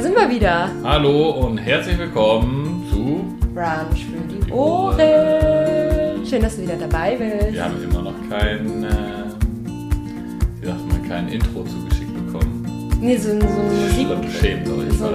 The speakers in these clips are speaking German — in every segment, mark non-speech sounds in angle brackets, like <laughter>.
Da sind wir wieder. Hallo und herzlich willkommen zu Brunch für die Ohren. Schön, dass du wieder dabei bist. Wir haben immer noch kein, äh, wie sagt man, kein Intro zugeschickt bekommen. Nee, so, so eine Musik. Aber ich So. <laughs>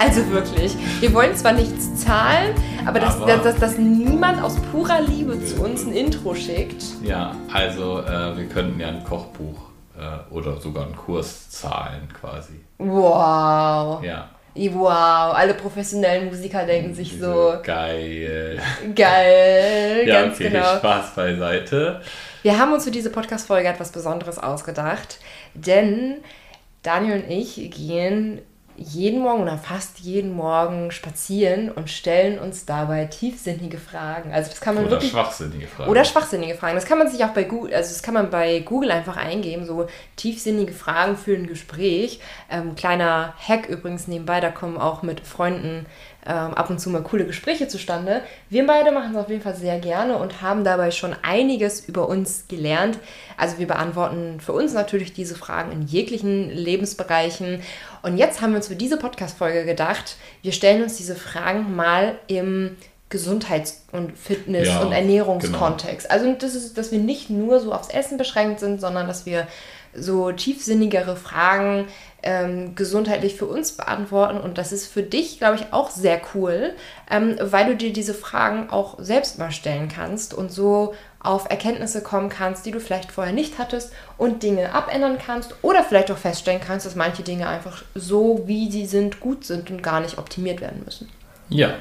Also wirklich. Wir wollen zwar nichts zahlen, aber dass, Aber- dass, dass, dass niemand aus purer Liebe zu uns ein Intro schickt. Ja, also äh, wir könnten ja ein Kochbuch äh, oder sogar einen Kurs zahlen quasi. Wow. Ja. Wow. Alle professionellen Musiker denken sich so, Geil. geil. Ja, ganz okay, genau. Spaß beiseite. Wir haben uns für diese Podcast-Folge etwas Besonderes ausgedacht, denn Daniel und ich gehen jeden Morgen oder fast jeden Morgen spazieren und stellen uns dabei tiefsinnige Fragen. Also das kann man Oder wirklich schwachsinnige Fragen. oder schwachsinnige Fragen. Das kann man sich auch bei Google, also das kann man bei Google einfach eingeben, so tiefsinnige Fragen für ein Gespräch. Ähm, kleiner Hack übrigens nebenbei, da kommen auch mit Freunden ähm, ab und zu mal coole Gespräche zustande. Wir beide machen es auf jeden Fall sehr gerne und haben dabei schon einiges über uns gelernt. Also wir beantworten für uns natürlich diese Fragen in jeglichen Lebensbereichen. Und jetzt haben wir uns für diese Podcast-Folge gedacht, wir stellen uns diese Fragen mal im Gesundheits- und Fitness- Ja, und Ernährungskontext. Also das ist, dass wir nicht nur so aufs Essen beschränkt sind, sondern dass wir so tiefsinnigere Fragen ähm, gesundheitlich für uns beantworten. Und das ist für dich, glaube ich, auch sehr cool, ähm, weil du dir diese Fragen auch selbst mal stellen kannst und so auf Erkenntnisse kommen kannst, die du vielleicht vorher nicht hattest und Dinge abändern kannst oder vielleicht auch feststellen kannst, dass manche Dinge einfach so, wie sie sind, gut sind und gar nicht optimiert werden müssen. Ja,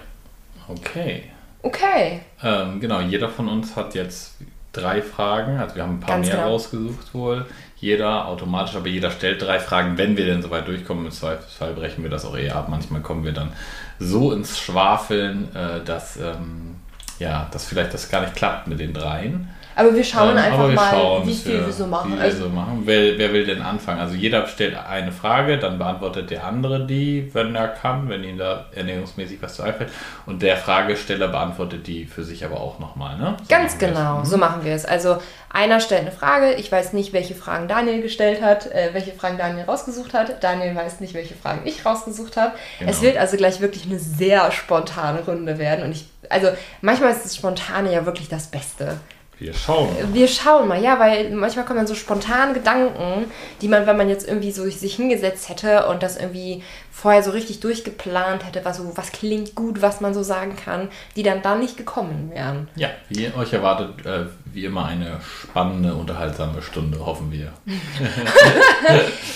okay. Okay. Ähm, genau, jeder von uns hat jetzt drei Fragen. Also wir haben ein paar Ganz mehr genau. rausgesucht wohl. Jeder automatisch, aber jeder stellt drei Fragen, wenn wir denn soweit durchkommen. Im Zweifelsfall brechen wir das auch eher ab. Manchmal kommen wir dann so ins Schwafeln, äh, dass, ähm, ja, dass vielleicht das gar nicht klappt mit den dreien. Aber wir schauen Ähm, einfach wir mal, schauen, wie viel wir so machen. Wie wir Also, so machen. Wer, wer will denn anfangen? Also jeder stellt eine Frage, dann beantwortet der andere die, wenn er kann, wenn ihm da ernährungsmäßig was zu einfällt. Und der Fragesteller beantwortet die für sich aber auch nochmal, ne? So Ganz genau, so machen wir es. Also einer stellt eine Frage, ich weiß nicht, welche Fragen Daniel gestellt hat, äh, welche Fragen Daniel rausgesucht hat. Daniel weiß nicht, welche Fragen ich rausgesucht habe. Genau. Es wird also gleich wirklich eine sehr spontane Runde werden. Und ich, also manchmal ist das Spontane ja wirklich das Beste. Wir schauen. Wir schauen mal, ja, weil manchmal kommen dann so spontane Gedanken, die man, wenn man jetzt irgendwie so sich hingesetzt hätte und das irgendwie vorher so richtig durchgeplant hätte, was, so, was klingt gut, was man so sagen kann, die dann da nicht gekommen wären. Ja, wie euch erwartet, äh, wie immer eine spannende, unterhaltsame Stunde, hoffen wir. <laughs>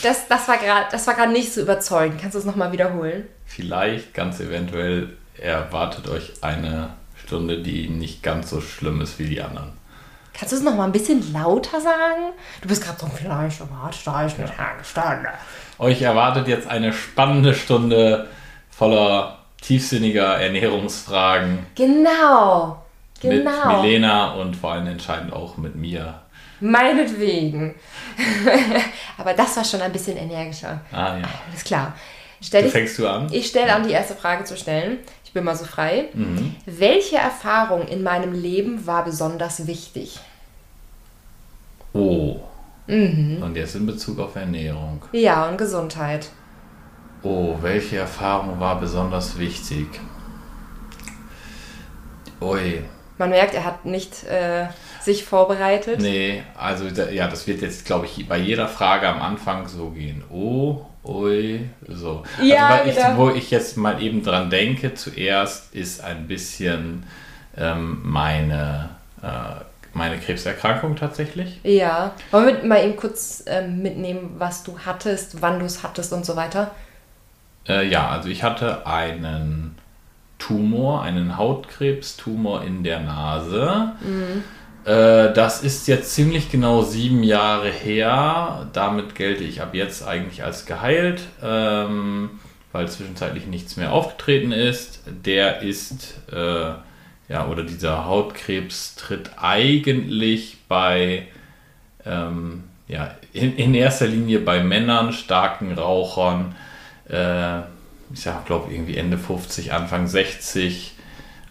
Das, das war gerade das war gerade nicht so überzeugend. Kannst du es nochmal wiederholen? Vielleicht, ganz eventuell, erwartet euch eine Stunde, die nicht ganz so schlimm ist wie die anderen. Kannst du es nochmal ein bisschen lauter sagen? Du bist gerade so vielleicht erwartet euch eine Stunde. Euch erwartet jetzt eine spannende Stunde voller tiefsinniger Ernährungsfragen Genau. Genau. mit Milena und vor allem entscheidend auch mit mir. Meinetwegen. <laughs> Aber das war schon ein bisschen energischer. Ah ja. Alles klar. Stell ich, fängst du an? ich stelle an, die erste Frage zu stellen. Ich bin mal so frei. Mhm. Welche Erfahrung in meinem Leben war besonders wichtig? Oh. Mhm. Und jetzt in Bezug auf Ernährung. Ja, und Gesundheit. Oh, welche Erfahrung war besonders wichtig? Ui. Man merkt, er hat nicht äh, sich vorbereitet. Nee, also da, ja, das wird jetzt, glaube ich, bei jeder Frage am Anfang so gehen. Oh, ui, so. Ja, also, weil genau. ich, wo ich jetzt mal eben dran denke, zuerst ist ein bisschen ähm, meine, äh, meine Krebserkrankung tatsächlich. Ja. Wollen wir mal eben kurz ähm, mitnehmen, was du hattest, wann du es hattest und so weiter? Äh, ja, also ich hatte einen Tumor, einen Hautkrebstumor in der Nase. Äh, das ist jetzt ziemlich genau sieben Jahre her. Damit gelte ich ab jetzt eigentlich als geheilt, ähm, weil zwischenzeitlich nichts mehr aufgetreten ist. Der ist, äh, ja, oder dieser Hautkrebs tritt eigentlich bei, ähm, ja, in, in erster Linie bei Männern, starken Rauchern, äh, ich glaube irgendwie Ende 50, Anfang 60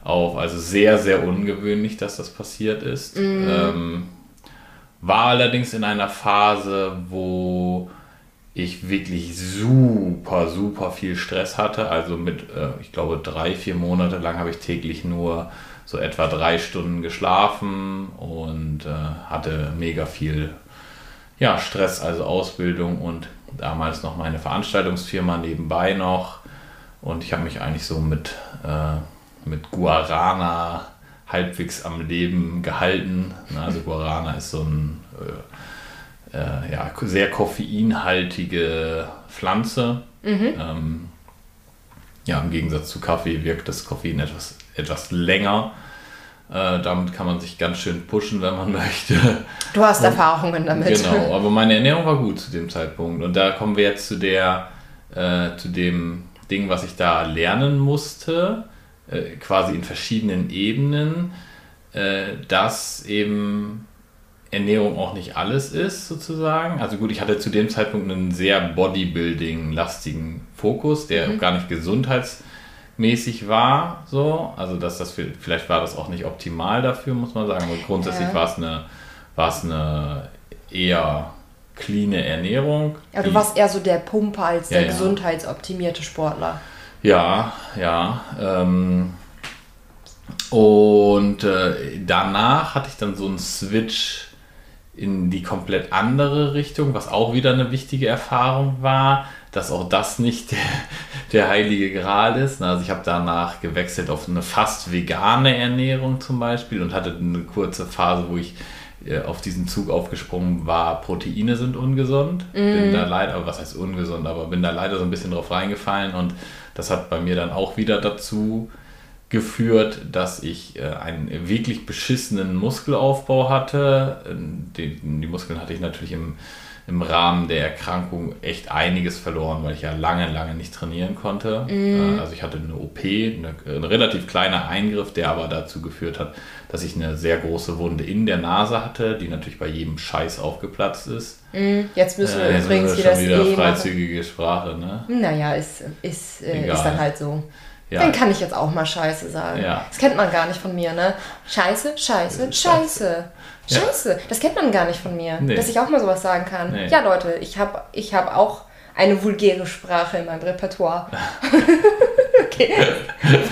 auf. Also sehr, sehr ungewöhnlich, dass das passiert ist. Ähm, war allerdings in einer Phase, wo ich wirklich super, super viel Stress hatte. Also mit, äh, ich glaube, drei, vier Monate lang habe ich täglich nur so etwa drei Stunden geschlafen und äh, hatte mega viel ja, Stress, also Ausbildung und damals noch meine Veranstaltungsfirma nebenbei noch. Und ich habe mich eigentlich so mit, äh, mit Guarana halbwegs am Leben gehalten. Also Guarana ist so ein äh, äh, ja, sehr koffeinhaltige Pflanze. Mhm. Ähm, ja, im Gegensatz zu Kaffee wirkt das Koffein etwas, etwas länger. Äh, damit kann man sich ganz schön pushen, wenn man <laughs> möchte. Du hast Erfahrungen damit. Genau, <laughs> aber meine Ernährung war gut zu dem Zeitpunkt. Und da kommen wir jetzt zu der, äh, zu dem Ding, was ich da lernen musste, äh, quasi in verschiedenen Ebenen, äh, dass eben Ernährung auch nicht alles ist, sozusagen. Also gut, ich hatte zu dem Zeitpunkt einen sehr Bodybuilding-lastigen Fokus, der mhm. gar nicht gesundheitsmäßig war, so. Also dass das vielleicht war das auch nicht optimal dafür, muss man sagen. Aber grundsätzlich ja. war es eine, war es eine eher clean Ernährung. Ja, du warst eher so der Pumper als der ja, gesundheitsoptimierte Sportler. Ja, ja. Ähm, und äh, danach hatte ich dann so einen Switch in die komplett andere Richtung, was auch wieder eine wichtige Erfahrung war, dass auch das nicht der, <laughs> der heilige Gral ist. Also ich habe danach gewechselt auf eine fast vegane Ernährung zum Beispiel und hatte eine kurze Phase, wo ich äh, auf diesen Zug aufgesprungen war, Proteine sind ungesund. Mm. Bin da leider, was heißt ungesund, aber bin da leider so ein bisschen drauf reingefallen und das hat bei mir dann auch wieder dazu geführt, dass ich äh, einen wirklich beschissenen Muskelaufbau hatte. Die, die, Muskeln hatte ich natürlich im, im Rahmen der Erkrankung echt einiges verloren, weil ich ja lange, lange nicht trainieren konnte. Mm. also ich hatte eine OP, eine, ein relativ kleiner Eingriff, der aber dazu geführt hat, dass ich eine sehr große Wunde in der Nase hatte, die natürlich bei jedem Scheiß aufgeplatzt ist. Mm. Jetzt müssen wir äh, übrigens wieder, schon wieder freizügige Sprache, ne? Naja, ist, ist, äh, ist dann halt so. Ja. Dann kann ich jetzt auch mal Scheiße sagen. Ja. Das kennt man gar nicht von mir, ne? Scheiße, Scheiße, Scheiße. Scheiße. Ja. Das kennt man gar nicht von mir, nee. dass ich auch mal sowas sagen kann. Nee. Ja, Leute, ich habe ich hab auch eine vulgäre Sprache in meinem Repertoire. <laughs> okay,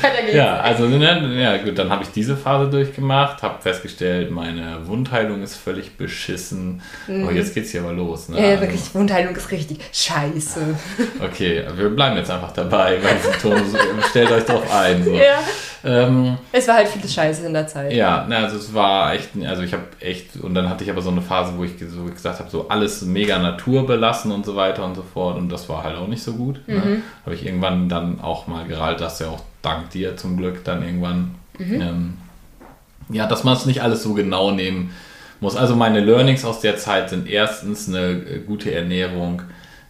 weiter geht's. Ja, also ne, ja, gut, dann habe ich diese Phase durchgemacht, habe festgestellt, meine Wundheilung ist völlig beschissen. Mhm. Oh, jetzt geht's hier aber los. Ne? Ja, wirklich, Wundheilung ist richtig scheiße. Okay, wir bleiben jetzt einfach dabei, weil <laughs> stellt euch drauf ein. So. Ja. Ähm, es war halt viel Scheiße in der Zeit. Ja, ne, also es war echt, also ich habe echt, und dann hatte ich aber so eine Phase, wo ich so gesagt habe, so alles mega naturbelassen und so weiter und so fort und das war halt auch nicht so gut. Ne? Mhm. Ne? Habe ich irgendwann dann auch mal gerallt, dass ja auch dank dir zum Glück dann irgendwann, mhm. ähm, ja, dass man es nicht alles so genau nehmen muss. Also meine Learnings aus der Zeit sind erstens eine äh, gute Ernährung,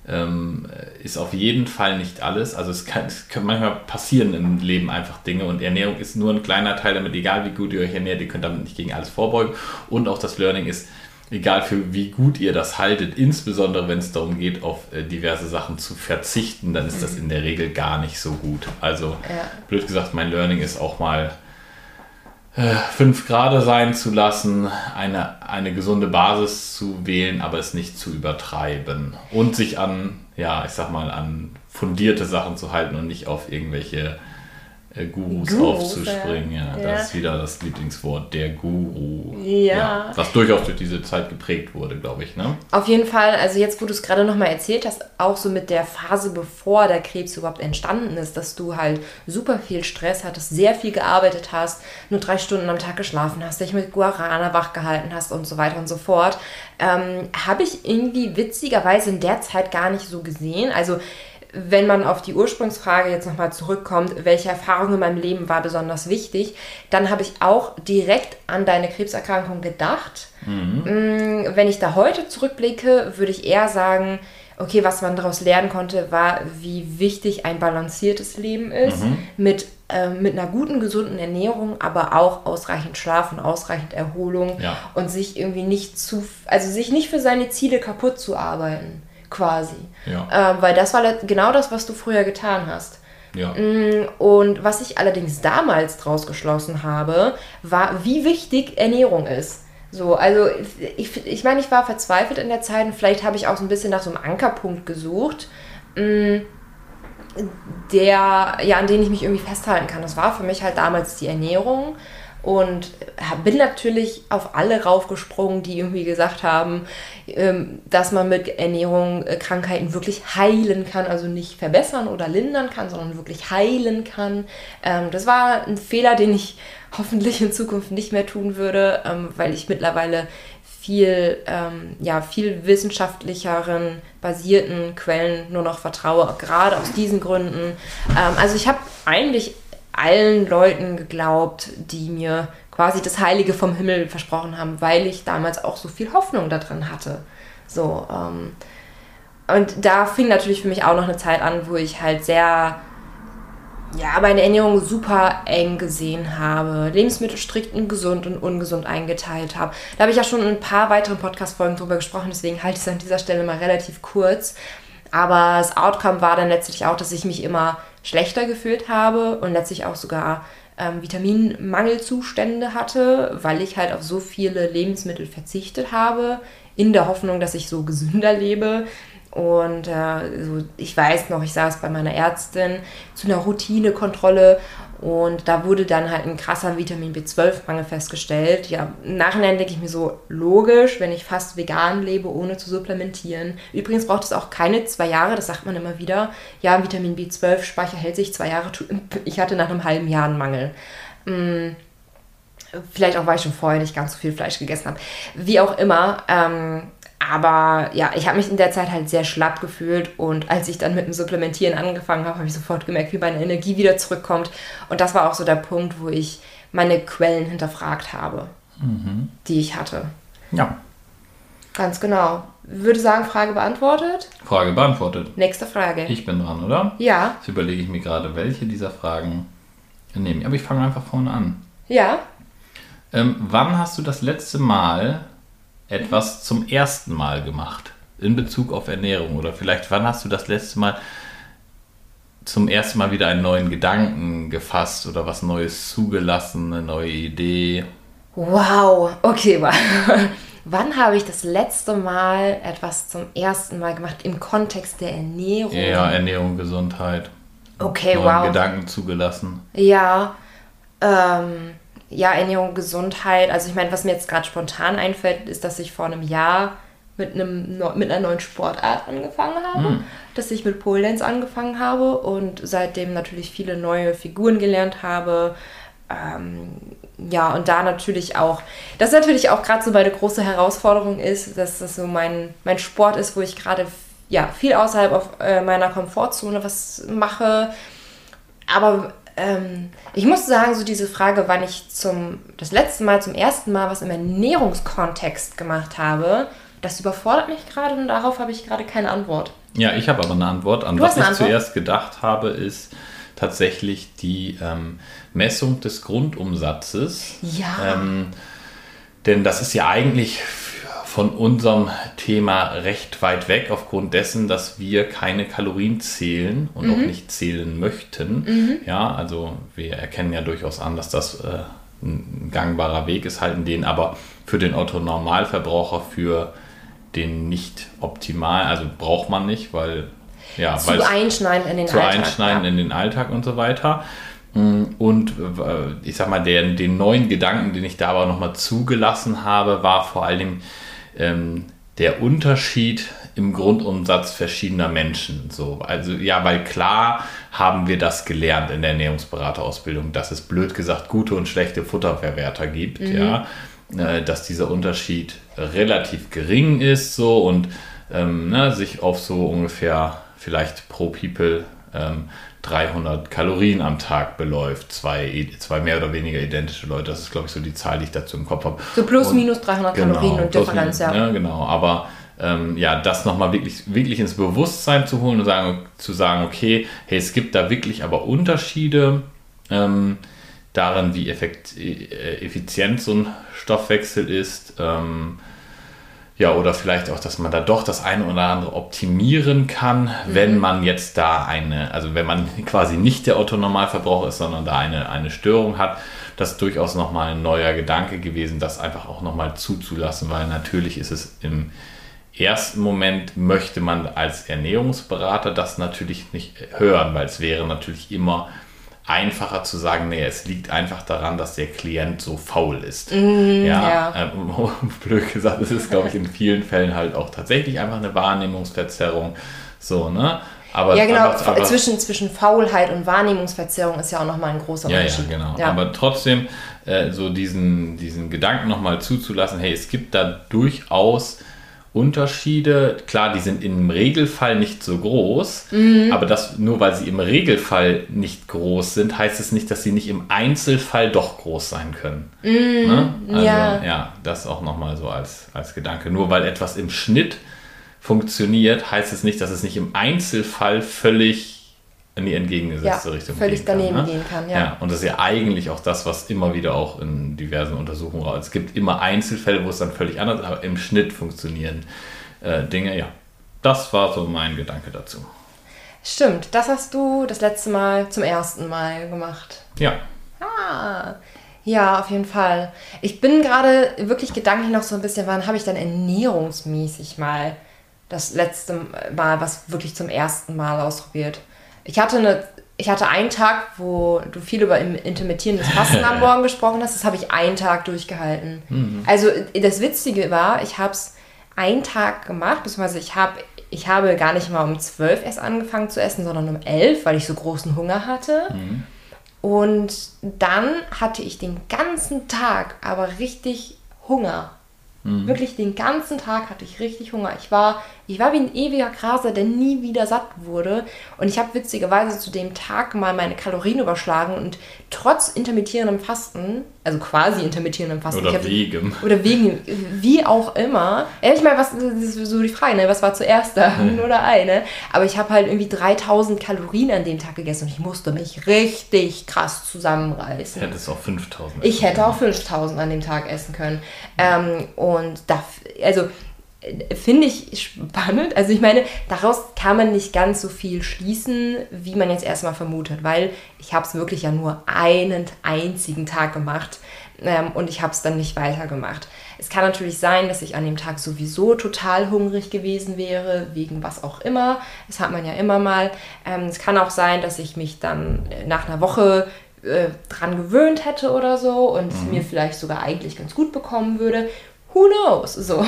ähm, ist auf jeden Fall nicht alles. Also es kann, es kann manchmal passieren im Leben einfach Dinge und Ernährung ist nur ein kleiner Teil damit, egal wie gut ihr euch ernährt, ihr könnt damit nicht gegen alles vorbeugen. Und auch das Learning ist, egal für wie gut ihr das haltet, insbesondere wenn es darum geht, auf äh, diverse Sachen zu verzichten, dann ist das mhm. in der Regel gar nicht so gut. Also ja. blöd gesagt, mein Learning ist auch mal äh, fünf Grade sein zu lassen, eine, eine gesunde Basis zu wählen, aber es nicht zu übertreiben und sich an, ja, ich sag mal, an fundierte Sachen zu halten und nicht auf irgendwelche Gurus, Gurus aufzuspringen. Ja. ja. Das ist wieder das Lieblingswort, der Guru. Ja. ja. Was durchaus durch diese Zeit geprägt wurde, glaube ich. Ne? Auf jeden Fall, also jetzt, wo du es gerade nochmal erzählt hast, auch so mit der Phase, bevor der Krebs überhaupt entstanden ist, dass du halt super viel Stress hattest, sehr viel gearbeitet hast, nur drei Stunden am Tag geschlafen hast, dich mit Guarana wachgehalten hast und so weiter und so fort, ähm, habe ich irgendwie witzigerweise in der Zeit gar nicht so gesehen. Also wenn man auf die Ursprungsfrage jetzt nochmal zurückkommt, welche Erfahrung in meinem Leben war besonders wichtig, dann habe ich auch direkt an deine Krebserkrankung gedacht. Mhm. Mm, wenn ich da heute zurückblicke, würde ich eher sagen, okay, was man daraus lernen konnte, war, wie wichtig ein balanciertes Leben ist, mhm. mit, äh, mit einer guten, gesunden Ernährung, aber auch ausreichend Schlaf und ausreichend Erholung ja. und sich irgendwie nicht zu, also sich nicht für seine Ziele kaputt zu arbeiten quasi. Ja. Ähm, weil das war genau das, was du früher getan hast. Ja. Mm, und was ich allerdings damals draus geschlossen habe, war, wie wichtig Ernährung ist. So, also ich, ich meine, ich war verzweifelt in der Zeit und vielleicht habe ich auch so ein bisschen nach so einem Ankerpunkt gesucht, mm, der, ja, an den ich mich irgendwie festhalten kann. Das war für mich halt damals die Ernährung und bin natürlich auf alle raufgesprungen, die irgendwie gesagt haben, ähm, dass man mit Ernährung äh, Krankheiten wirklich heilen kann, also nicht verbessern oder lindern kann, sondern wirklich heilen kann. Ähm, das war ein Fehler, den ich <laughs> hoffentlich in Zukunft nicht mehr tun würde, ähm, weil ich mittlerweile viel, ja, viel wissenschaftlicheren, basierten Quellen nur noch vertraue, gerade aus diesen Gründen. also ich habe eigentlich allen Leuten geglaubt, die mir quasi das Heilige vom Himmel versprochen haben, weil ich damals auch so viel Hoffnung darin hatte. So, ähm, und da fing natürlich für mich auch noch eine Zeit an, wo ich halt sehr, ja, meine Ernährung super eng gesehen habe, Lebensmittel strikt in gesund und ungesund eingeteilt habe. Da habe ich ja schon in ein paar weiteren Podcast-Folgen drüber gesprochen, deswegen halte ich es an dieser Stelle mal relativ kurz. Aber das Outcome war dann letztlich auch, dass ich mich immer schlechter gefühlt habe und letztlich auch sogar ähm, Vitaminmangelzustände hatte, weil ich halt auf so viele Lebensmittel verzichtet habe, in der Hoffnung, dass ich so gesünder lebe. Und äh, so, ich weiß noch, ich saß bei meiner Ärztin zu einer Routinekontrolle und da wurde dann halt ein krasser Vitamin B12-Mangel festgestellt. Ja, im Nachhinein denke ich mir so, logisch, wenn ich fast vegan lebe, ohne zu supplementieren. Übrigens braucht es auch keine zwei Jahre, das sagt man immer wieder. Ja, Vitamin B12-Speicher hält sich zwei Jahre. <laughs> Ich hatte nach einem halben Jahr einen Mangel. Hm, vielleicht auch, weil ich schon vorher nicht ganz so viel Fleisch gegessen habe. Wie auch immer, ähm, aber ja, ich habe mich in der Zeit halt sehr schlapp gefühlt und als ich dann mit dem Supplementieren angefangen habe, habe ich sofort gemerkt, wie meine Energie wieder zurückkommt. Und das war auch so der Punkt, wo ich meine Quellen hinterfragt habe, mhm. die ich hatte. Ja. Ganz genau. Würde sagen, Frage beantwortet? Frage beantwortet. Nächste Frage. Ich bin dran, oder? Ja. Jetzt überlege ich mir gerade, welche dieser Fragen nehme ich. Aber ich fange einfach vorne an. Ja. Ähm, wann hast du das letzte Mal etwas zum ersten Mal gemacht in Bezug auf Ernährung? Oder vielleicht, wann hast du das letzte Mal zum ersten Mal wieder einen neuen Gedanken gefasst oder was Neues zugelassen, eine neue Idee? Wow, okay, <laughs> wann habe ich das letzte Mal etwas zum ersten Mal gemacht im Kontext der Ernährung? Ja, Ernährung, Gesundheit. Okay, neuen wow. Gedanken zugelassen. Ja, ähm, ja, Ernährung, Gesundheit. Also ich meine, was mir jetzt gerade spontan einfällt, ist, dass ich vor einem Jahr mit, einem, mit einer neuen Sportart angefangen habe, mhm. dass ich mit Pole Dance angefangen habe und seitdem natürlich viele neue Figuren gelernt habe. Ähm, ja, und da natürlich auch, das natürlich auch gerade so meine große Herausforderung ist, dass das so mein, mein Sport ist, wo ich gerade ja, viel außerhalb auf, äh, meiner Komfortzone was mache. Aber ähm, ich muss sagen, so diese Frage, wann ich zum, das letzte Mal, zum ersten Mal was im Ernährungskontext gemacht habe, das überfordert mich gerade und darauf habe ich gerade keine Antwort. Ja, ich habe aber eine Antwort. An du was ich Antwort? zuerst gedacht habe, ist tatsächlich die ähm, Messung des Grundumsatzes. Ja. Ähm, denn das ist ja eigentlich von unserem Thema recht weit weg, aufgrund dessen, dass wir keine Kalorien zählen und mhm. auch nicht zählen möchten. Mhm. Ja, also wir erkennen ja durchaus an, dass das äh, ein gangbarer Weg ist, halten den aber für den Otto-Normalverbraucher für den nicht optimal, also braucht man nicht, weil ja, zu einschneiden in den zu Alltag. Zu einschneiden ja. in den Alltag und so weiter. Mm, und äh, ich sag mal, der, den neuen Gedanken, den ich da aber nochmal zugelassen habe, war vor allem ähm, der Unterschied im Grundumsatz verschiedener Menschen. So, also ja, weil klar haben wir das gelernt in der Ernährungsberaterausbildung, dass es blöd gesagt gute und schlechte Futterverwerter gibt, mhm. ja, äh, dass dieser Unterschied relativ gering ist so und ähm, ne, sich auf so ungefähr vielleicht pro People ähm, 300 Kalorien am Tag beläuft. Zwei, zwei mehr oder weniger identische Leute. Das ist, glaube ich, so die Zahl, die ich dazu im Kopf habe. So plus, und, minus 300 genau, Kalorien und Differenz, ja. ja. Genau, aber ähm, ja, das nochmal wirklich, wirklich ins Bewusstsein zu holen und sagen, zu sagen, okay, hey, es gibt da wirklich aber Unterschiede ähm, darin, wie effekt, äh, effizient so ein Stoffwechsel ist. Ähm, ja, oder vielleicht auch, dass man da doch das eine oder andere optimieren kann, mhm. wenn man jetzt da eine, also wenn man quasi nicht der Otto-Normalverbraucher ist, sondern da eine, eine Störung hat. das ist durchaus nochmal ein neuer Gedanke gewesen, das einfach auch nochmal zuzulassen, weil natürlich ist es im ersten Moment möchte man als Ernährungsberater das natürlich nicht hören, weil es wäre natürlich immer einfacher zu sagen, nee, es liegt einfach daran, dass der Klient so faul ist. Mm, ja, ja. Ähm, <laughs> blöd gesagt, es ist, glaube ich, in vielen Fällen halt auch tatsächlich einfach eine Wahrnehmungsverzerrung. So, ne? Aber ja, genau, aber, aber, zwischen, zwischen Faulheit und Wahrnehmungsverzerrung ist ja auch nochmal ein großer ja, Unterschied. Ja, genau. Ja. Aber trotzdem äh, so diesen, diesen Gedanken nochmal zuzulassen, hey, es gibt da durchaus Unterschiede. Klar, die sind im Regelfall nicht so groß, mhm. aber das, nur weil sie im Regelfall nicht groß sind, heißt es nicht, dass sie nicht im Einzelfall doch groß sein können. Mhm. Ne? Also, ja. ja, das auch nochmal so als, als Gedanke. Nur weil etwas im Schnitt funktioniert, heißt es nicht, dass es nicht im Einzelfall völlig in die entgegengesetzte ja, Richtung völlig gehen daneben kann, ne? gehen kann. Ja. ja, und das ist ja eigentlich auch das, was immer wieder auch in diversen Untersuchungen raus. Es gibt immer Einzelfälle, wo es dann völlig anders, ist, aber im Schnitt funktionieren äh, Dinge. Ja, das war so mein Gedanke dazu. Stimmt, das hast du das letzte Mal zum ersten Mal gemacht. Ja. Ah, ja, auf jeden Fall. Ich bin gerade wirklich gedanklich noch so ein bisschen, wann habe ich dann ernährungsmäßig mal das letzte Mal was wirklich zum ersten Mal ausprobiert? Ich hatte eine ich hatte einen Tag, wo du viel über intermittierendes Fasten am <laughs> Morgen gesprochen hast. Das habe ich einen Tag durchgehalten. Mhm. Also das Witzige war, ich habe es einen Tag gemacht, beziehungsweise ich habe ich habe gar nicht mal um 12 erst angefangen zu essen, sondern um 11, weil ich so großen Hunger hatte. Mhm. Und dann hatte ich den ganzen Tag aber richtig Hunger. Mhm. Wirklich den ganzen Tag hatte ich richtig Hunger. Ich war, ich war wie ein ewiger Graser, der nie wieder satt wurde. Und ich habe witzigerweise zu dem Tag mal meine Kalorien überschlagen und trotz intermittierendem Fasten, also quasi intermittierendem Fasten. Oder wegen. Oder wegen, wie auch immer. Ehrlich mal, was, das ist so die Frage, ne? was war zuerst da? Huhn <laughs> oder Ei, ne? Aber ich habe halt irgendwie 3000 Kalorien an dem Tag gegessen und ich musste mich richtig krass zusammenreißen. Du hättest auch 5000 Ich hätte auch 5000 an dem Tag essen können. Ähm, und da, also finde ich spannend. Also ich meine, daraus kann man nicht ganz so viel schließen, wie man jetzt erstmal vermutet, weil ich habe es wirklich ja nur einen einzigen Tag gemacht ähm, und ich habe es dann nicht weitergemacht. Es kann natürlich sein, dass ich an dem Tag sowieso total hungrig gewesen wäre, wegen was auch immer. Das hat man ja immer mal. Ähm, es kann auch sein, dass ich mich dann nach einer Woche äh, dran gewöhnt hätte oder so und mhm. mir vielleicht sogar eigentlich ganz gut bekommen würde who knows? So.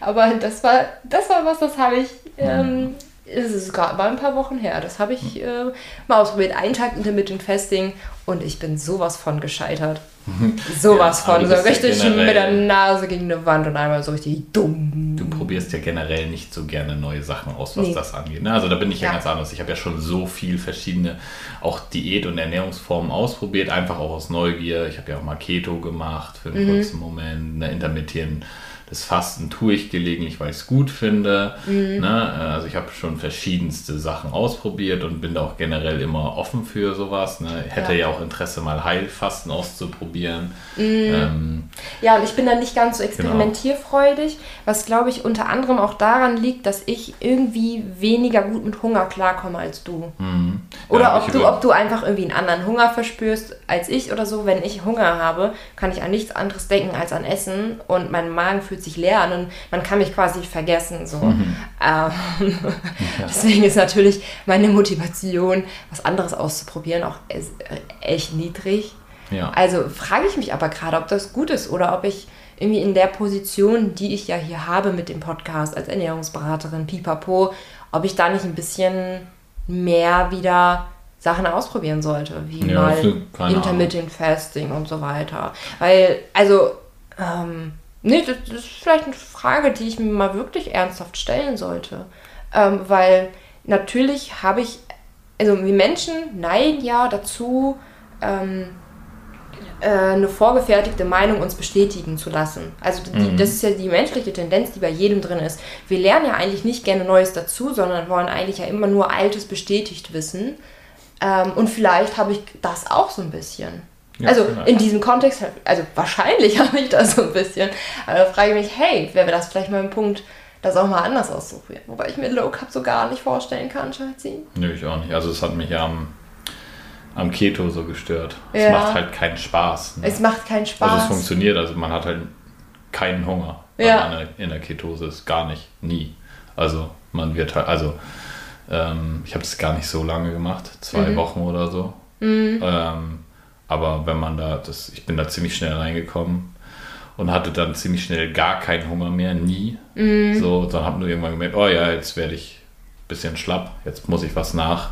Aber das war, das war was, das habe ich. Ähm, es ist gerade mal ein paar Wochen her. Das habe ich äh, mal ausprobiert. Einen Tag Intermittent Fasting und ich bin sowas von gescheitert. <laughs> sowas ja, von. So richtig ja mit der Nase gegen eine Wand und einmal so richtig dumm. Du probierst ja generell nicht so gerne neue Sachen aus, was nee. das angeht. Ne? Also da bin ich ja, ja ganz anders. Ich habe ja schon so viel verschiedene auch Diät- und Ernährungsformen ausprobiert, einfach auch aus Neugier. Ich habe ja auch mal Keto gemacht für einen mhm. kurzen Moment, eine intermittierende das Fasten tue ich gelegentlich, weil ich es gut finde. Mhm. Ne? Also ich habe schon verschiedenste Sachen ausprobiert und bin da auch generell immer offen für sowas. Ne? Hätte ja. ja auch Interesse, mal Heilfasten auszuprobieren. Mhm. Ähm, ja, und ich bin da nicht ganz so genau. experimentierfreudig, genau. was glaube ich unter anderem auch daran liegt, dass ich irgendwie weniger gut mit Hunger klarkomme als du. Mhm. Oder ja, ob, du, ob du einfach irgendwie einen anderen Hunger verspürst als ich oder so. Wenn ich Hunger habe, kann ich an nichts anderes denken als an Essen und mein Magen fühlt sich leer an und man kann mich quasi vergessen. So. Mhm. Ähm, <laughs> ja. Deswegen ist natürlich meine Motivation, was anderes auszuprobieren, auch echt niedrig. Ja. Also frage ich mich aber gerade, ob das gut ist oder ob ich irgendwie in der Position, die ich ja hier habe mit dem Podcast als Ernährungsberaterin, pipapo, ob ich da nicht ein bisschen mehr wieder Sachen ausprobieren sollte, wie ja, mal Intermittent Fasting und so weiter. Weil, also, ähm, Nee, das ist vielleicht eine Frage, die ich mir mal wirklich ernsthaft stellen sollte. Ähm, weil natürlich habe ich, also wir Menschen neigen ja dazu, ähm, äh, eine vorgefertigte Meinung uns bestätigen zu lassen. Also die, mhm. das ist ja die menschliche Tendenz, die bei jedem drin ist. Wir lernen ja eigentlich nicht gerne Neues dazu, sondern wollen eigentlich ja immer nur Altes bestätigt wissen. Ähm, und vielleicht habe ich das auch so ein bisschen. Ja, also genau. in diesem Kontext, also wahrscheinlich <laughs> habe ich das so ein bisschen. Aber da frage ich mich, hey, wäre das vielleicht mal ein Punkt, das auch mal anders auszuprobieren? Wobei ich mir Low Cup so gar nicht vorstellen kann, Schatzi. Nö, ich auch nicht. Also es hat mich ja am am Keto so gestört. Ja. Es macht halt keinen Spaß. Ne? Es macht keinen Spaß. Also es funktioniert, also man hat halt keinen Hunger, Ja. in der Ketose ist. Gar nicht, nie. Also man wird halt, also ähm, ich habe das gar nicht so lange gemacht, zwei Mhm. Wochen oder so. Ähm, aber wenn man da, das, ich bin da ziemlich schnell reingekommen und hatte dann ziemlich schnell gar keinen Hunger mehr, nie. Mhm. So, dann habe nur irgendwann gemerkt, oh ja, jetzt werde ich ein bisschen schlapp, jetzt muss ich was nach,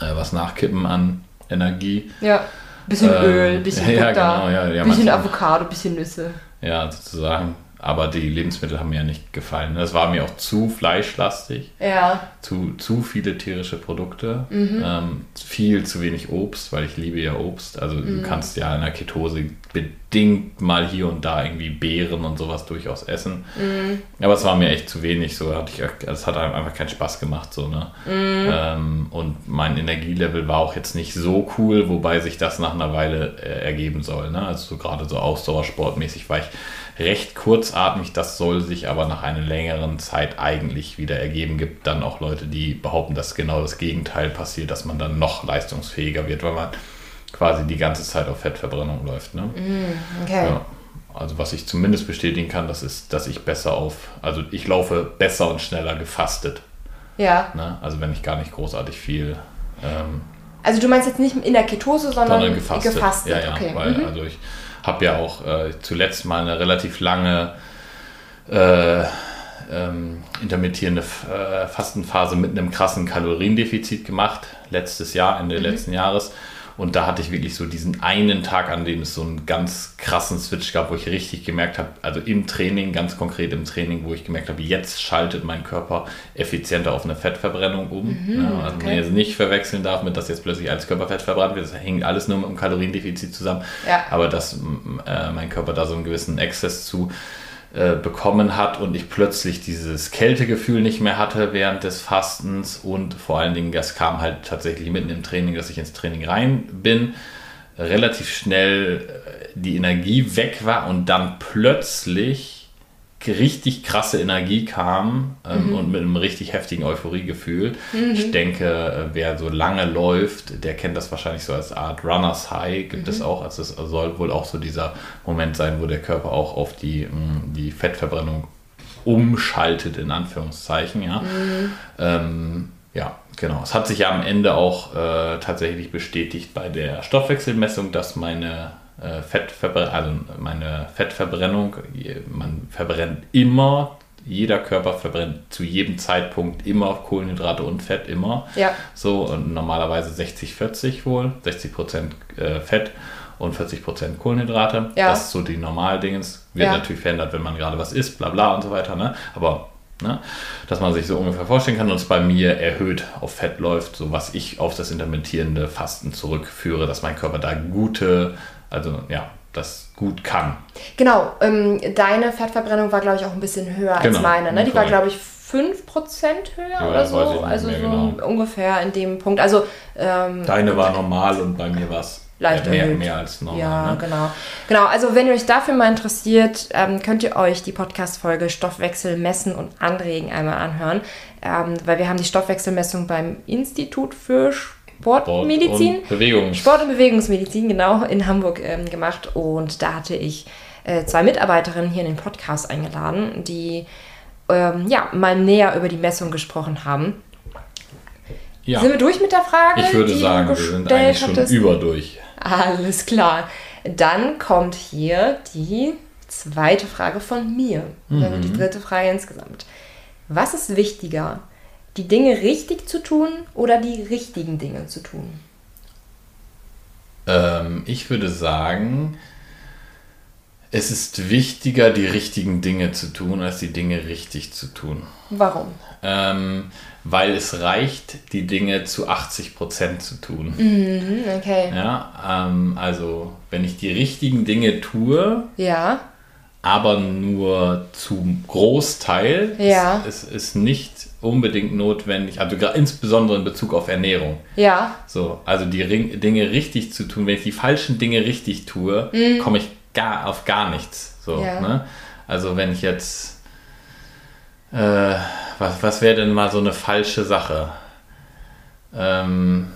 äh, was nachkippen an Energie. ja. Bisschen Ähm, Öl, bisschen <laughs> Butter, ja, genau, ja, ja, bisschen manchmal- Avocado, bisschen Nüsse. Ja, sozusagen. Aber die Lebensmittel haben mir ja nicht gefallen. Das war mir auch zu fleischlastig, Ja. zu, zu viele tierische Produkte, Mhm. ähm, viel zu wenig Obst, weil ich liebe ja Obst. Also Mhm. du kannst ja in der Ketose bedingt mal hier und da irgendwie Beeren und sowas durchaus essen. Mhm. Aber es war mir echt zu wenig. So hatte ich, es hat einem einfach keinen Spaß gemacht. So, ne? Mhm. Ähm, und mein Energielevel war auch jetzt nicht so cool, wobei sich das nach einer Weile äh, ergeben soll. Ne? Also so gerade so Ausdauersportmäßig war ich recht kurzatmig. Das soll sich aber nach einer längeren Zeit eigentlich wieder ergeben. Gibt dann auch Leute, die behaupten, dass genau das Gegenteil passiert, dass man dann noch leistungsfähiger wird, weil man quasi die ganze Zeit auf Fettverbrennung läuft. Ne? Okay. Ja. Also was ich zumindest bestätigen kann, das ist, dass ich besser auf, also ich laufe besser und schneller gefastet. Ja. Ne? Also wenn ich gar nicht großartig viel ähm, Also du meinst jetzt nicht in der Ketose, sondern, sondern gefastet. gefastet. Ja, ja, okay. weil mhm. also ich habe ja auch äh, zuletzt mal eine relativ lange äh, ähm, intermittierende äh, Fastenphase mit einem krassen Kaloriendefizit gemacht, letztes Jahr, Ende Mhm. letzten Jahres. Und da hatte ich wirklich so diesen einen Tag, an dem es so einen ganz krassen Switch gab, wo ich richtig gemerkt habe, also im Training, ganz konkret im Training, wo ich gemerkt habe, jetzt schaltet mein Körper effizienter auf eine Fettverbrennung um. ja, also okay. man jetzt nicht verwechseln darf mit, dass jetzt plötzlich alles Körperfett verbrannt wird. Das hängt alles nur mit dem Kaloriendefizit zusammen. Ja. Aber dass äh, mein Körper da so einen gewissen Exzess zu äh, bekommen hat und ich plötzlich dieses Kältegefühl nicht mehr hatte während des Fastens und vor allen Dingen, das kam halt tatsächlich mitten im Training, dass ich ins Training rein bin, relativ schnell äh, die Energie weg war und dann plötzlich richtig krasse Energie kam ähm, und mit einem richtig heftigen Euphoriegefühl. Ich denke, äh, wer so lange läuft, der kennt das wahrscheinlich so als Art Runners High, gibt es auch. Also es soll wohl auch so dieser Moment sein, wo der Körper auch auf die, mh, die Fettverbrennung umschaltet, in Anführungszeichen, ja. Ähm, ja, genau. Es hat sich ja am Ende auch äh, tatsächlich bestätigt bei der Stoffwechselmessung, dass meine äh, Fettverbrennung, also meine Fettverbrennung, man verbrennt immer, jeder Körper verbrennt zu jedem Zeitpunkt immer Kohlenhydrate und Fett, immer. Ja. So, und normalerweise 60-40 wohl, 60% äh, Fett und 40% Kohlenhydrate. Ja. Das ist so die Normaldingens. Wird Ja. natürlich verändert, wenn man gerade was isst, bla bla und so weiter. Ne? Aber ne, dass man sich so ungefähr vorstellen kann und es bei mir erhöht auf Fett läuft, so was ich auf das intermittierende Fasten zurückführe, dass mein Körper da gute, also ja, das gut kann. Genau, ähm, deine Fettverbrennung war, glaube ich, auch ein bisschen höher als Genau, meine. Ne? Die war, glaube ich, 5% höher Ja, oder das weiß ich so. nicht Also mehr so genau. ungefähr in dem Punkt. Also ähm, Deine war normal und bei mir war es Leicht mehr, erhöht. mehr als normal. Ja, ne? genau. Genau, also wenn ihr euch dafür mal interessiert, ähm, könnt ihr euch die Podcast-Folge Stoffwechsel messen und anregen einmal anhören. Ähm, weil wir haben die Stoffwechselmessung beim Institut für Sport Sportmedizin. und Bewegung. Sport- und Bewegungsmedizin, genau, in Hamburg ähm, gemacht. Und da hatte ich äh, zwei Mitarbeiterinnen hier in den Podcast eingeladen, die ähm, ja, mal näher über die Messung gesprochen haben. Ja, Sind wir durch mit der Frage? ich würde sagen, wir sind eigentlich schon hattest? über durch. Alles klar. Dann kommt hier die zweite Frage von mir. Mhm. die dritte Frage insgesamt. Was ist wichtiger, die Dinge richtig zu tun oder die richtigen Dinge zu tun? Ähm, ich würde sagen, es ist wichtiger, die richtigen Dinge zu tun, als die Dinge richtig zu tun. Warum? Ähm, weil es reicht, die Dinge zu 80% zu tun. Mhm, okay. Ja, ähm, also wenn ich die richtigen Dinge tue, Ja. aber nur zum Großteil, Ja. es, es ist nicht unbedingt notwendig, also insbesondere in Bezug auf Ernährung. Ja. So, also die Ring Dinge richtig zu tun, wenn ich die falschen Dinge richtig tue, komme ich gar auf gar nichts. So, Mhm. Ja. ne? Also wenn ich jetzt äh, was, was wäre denn mal so eine falsche Sache? Ähm,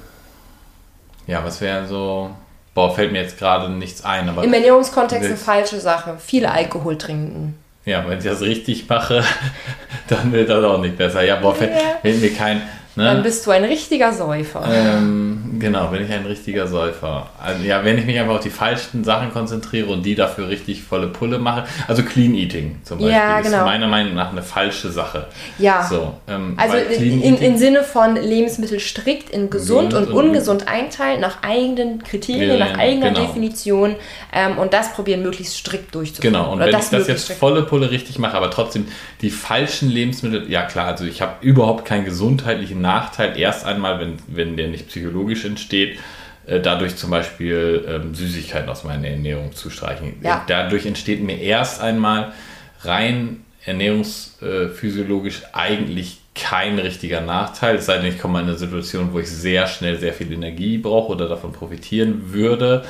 Ja, was wäre so. Boah, fällt mir jetzt gerade nichts ein. Aber Im Ernährungskontext eine falsche Sache. Viel Alkohol trinken. Ja, wenn ich das richtig mache, <laughs> dann wird das auch nicht besser. Ja, boah, fällt, fällt mir kein. Ne? Dann bist du ein richtiger Säufer. Ähm, genau, bin ich ein richtiger Säufer. Also, ja, wenn ich mich einfach auf die falschen Sachen konzentriere und die dafür richtig volle Pulle mache. Also Clean Eating zum Beispiel ja, genau. ist meiner Meinung nach eine falsche Sache. Ja. So, ähm, also in, im Sinne von Lebensmittel strikt in gesund, gesund und, und, ungesund einteilen, nach eigenen Kriterien, nach eigener genau. Definition ähm, und das probieren möglichst strikt durchzuführen. Genau, und Oder wenn ich das jetzt volle Pulle richtig mache, aber trotzdem die falschen Lebensmittel, ja klar, also ich habe überhaupt keinen gesundheitlichen Nachteil, erst einmal, wenn, wenn der nicht psychologisch entsteht, äh, dadurch zum Beispiel ähm, Süßigkeiten aus meiner Ernährung zu streichen. Ja. Dadurch entsteht mir erst einmal rein ernährungsphysiologisch eigentlich kein richtiger Nachteil, es sei denn, ich komme in eine Situation, wo ich sehr schnell sehr viel Energie brauche oder davon profitieren würde.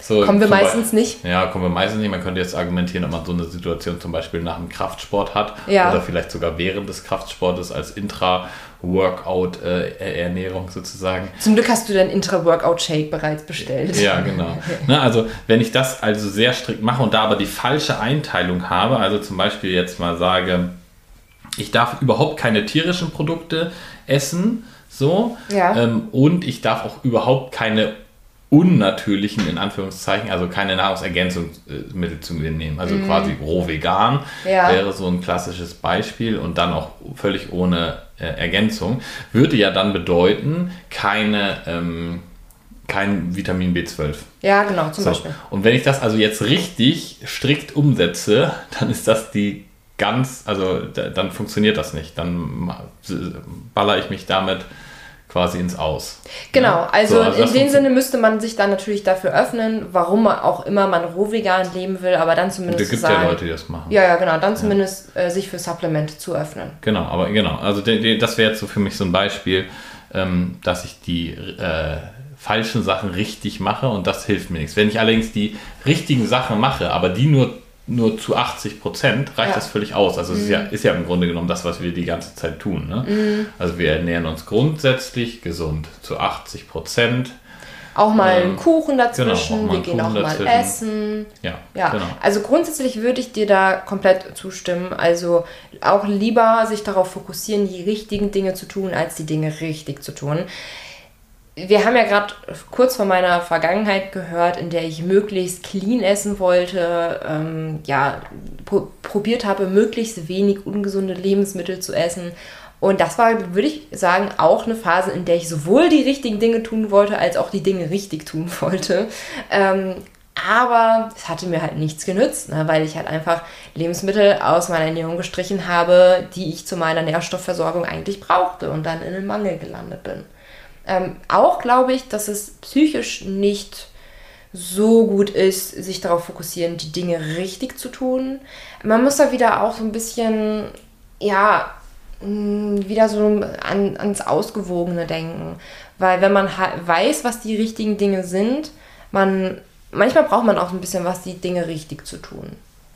So, kommen wir meistens Beispiel, nicht. Ja, kommen wir meistens nicht. Man könnte jetzt argumentieren, ob man so eine Situation zum Beispiel nach dem Kraftsport hat ja. oder vielleicht sogar während des Kraftsportes als Intra-Workout-Ernährung sozusagen. Zum Glück hast du deinen Intra-Workout-Shake bereits bestellt. Ja, genau. <laughs> ne, also wenn ich das also sehr strikt mache und da aber die falsche Einteilung habe, also zum Beispiel jetzt mal sage, ich darf überhaupt keine tierischen Produkte essen, so, ja. ähm, und ich darf auch überhaupt keine unnatürlichen, in Anführungszeichen, also keine Nahrungsergänzungsmittel zu mir nehmen. Also mm. quasi roh vegan ja. wäre so ein klassisches Beispiel und dann auch völlig ohne äh, Ergänzung. Würde ja dann bedeuten, keine, ähm, kein Vitamin B12. Ja, genau, zum so. Beispiel. Und wenn ich das also jetzt richtig strikt umsetze, <laughs> dann ist das die ganz, also dann funktioniert das nicht. Dann baller ich mich damit quasi ins Aus. Genau, ja? also, so, also in dem Sinne müsste man sich dann natürlich dafür öffnen, warum auch immer man roh vegan leben will, aber dann zumindest. Es gibt sagen, ja Leute, die das machen. Ja, ja, genau, dann zumindest ja. äh, sich für Supplemente zu öffnen. Genau, aber genau, also de, de, das wäre jetzt so für mich so ein Beispiel, ähm, dass ich die äh, falschen Sachen richtig mache und das hilft mir nichts. Wenn ich allerdings die richtigen Sachen mache, aber die nur nur zu 80 Prozent reicht ja. das völlig aus. Also mhm. es ist ja, mhm. ist ja im Grunde genommen das, was wir die ganze Zeit tun. Ne? Mhm. Also wir ernähren uns grundsätzlich gesund zu 80 Prozent. Auch mal ähm, einen Kuchen dazwischen, genau, wir gehen Kuchen auch dazwischen. mal essen. Ja, ja. Genau. also grundsätzlich würde ich dir da komplett zustimmen. Also auch lieber sich darauf fokussieren, die richtigen Dinge zu tun, als die Dinge richtig zu tun wir haben ja gerade kurz vor meiner Vergangenheit gehört, in der ich möglichst clean essen wollte, ähm, ja, pro probiert habe, möglichst wenig ungesunde Lebensmittel zu essen. Und das war, würde ich sagen, auch eine Phase, in der ich sowohl die richtigen Dinge tun wollte, als auch die Dinge richtig tun <laughs> wollte. Ähm, aber es hatte mir halt nichts genützt, ne, weil ich halt einfach Lebensmittel aus meiner Ernährung gestrichen habe, die ich zu meiner Nährstoffversorgung eigentlich brauchte und dann in den Mangel gelandet bin. Ähm, auch glaube ich, dass es psychisch nicht so gut ist, sich darauf fokussieren, die Dinge richtig zu tun. Man muss da wieder auch so ein bisschen, ja, mm, wieder so an, ans Ausgewogene denken. Weil wenn man weiß, was die richtigen Dinge sind, man, manchmal braucht man auch ein bisschen was, die Dinge richtig zu tun.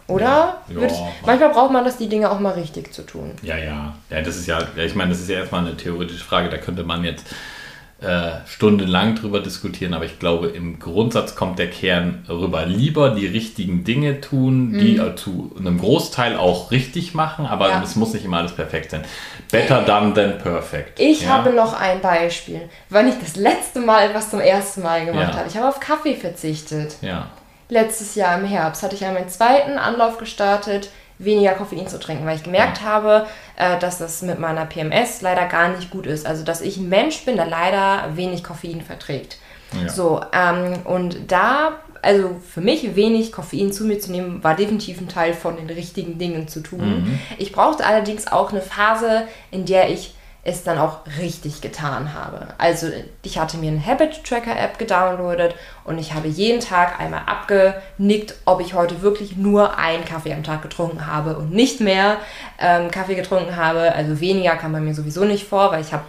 Oder? Ja, ja, manchmal braucht man das, die Dinge auch mal richtig zu tun. Ja, ja. Ja, das ist ja, ich meine, das ist ja erstmal eine theoretische Frage. Da könnte man jetzt äh, stundenlang drüber diskutieren, aber ich glaube, im Grundsatz kommt der Kern rüber. Lieber die richtigen Dinge tun, mhm. die zu einem Großteil auch richtig machen, aber ja. es muss nicht immer alles perfekt sein. Better done than perfect. Ich ja? habe noch ein Beispiel, wann ich das letzte Mal was zum ersten Mal gemacht ja. habe. Ich habe auf Kaffee verzichtet. Letztes Jahr im Herbst hatte ich ja meinen zweiten Anlauf gestartet weniger Koffein zu trinken, weil ich gemerkt habe, äh, dass das mit meiner PMS leider gar nicht gut ist. Also, dass ich ein Mensch bin, der leider wenig Koffein verträgt. Ja. So, ähm, und da, also für mich wenig Koffein zu mir zu nehmen, war definitiv ein Teil von den richtigen Dingen zu tun. Mhm. Ich brauchte allerdings auch eine Phase, in der ich es dann auch richtig getan habe. Also ich hatte mir eine Habit Tracker App gedownloadet und ich habe jeden Tag einmal abgenickt, ob ich heute wirklich nur einen Kaffee am Tag getrunken habe und nicht mehr ähm, Kaffee getrunken habe. Also weniger kam bei mir sowieso nicht vor, weil ich habe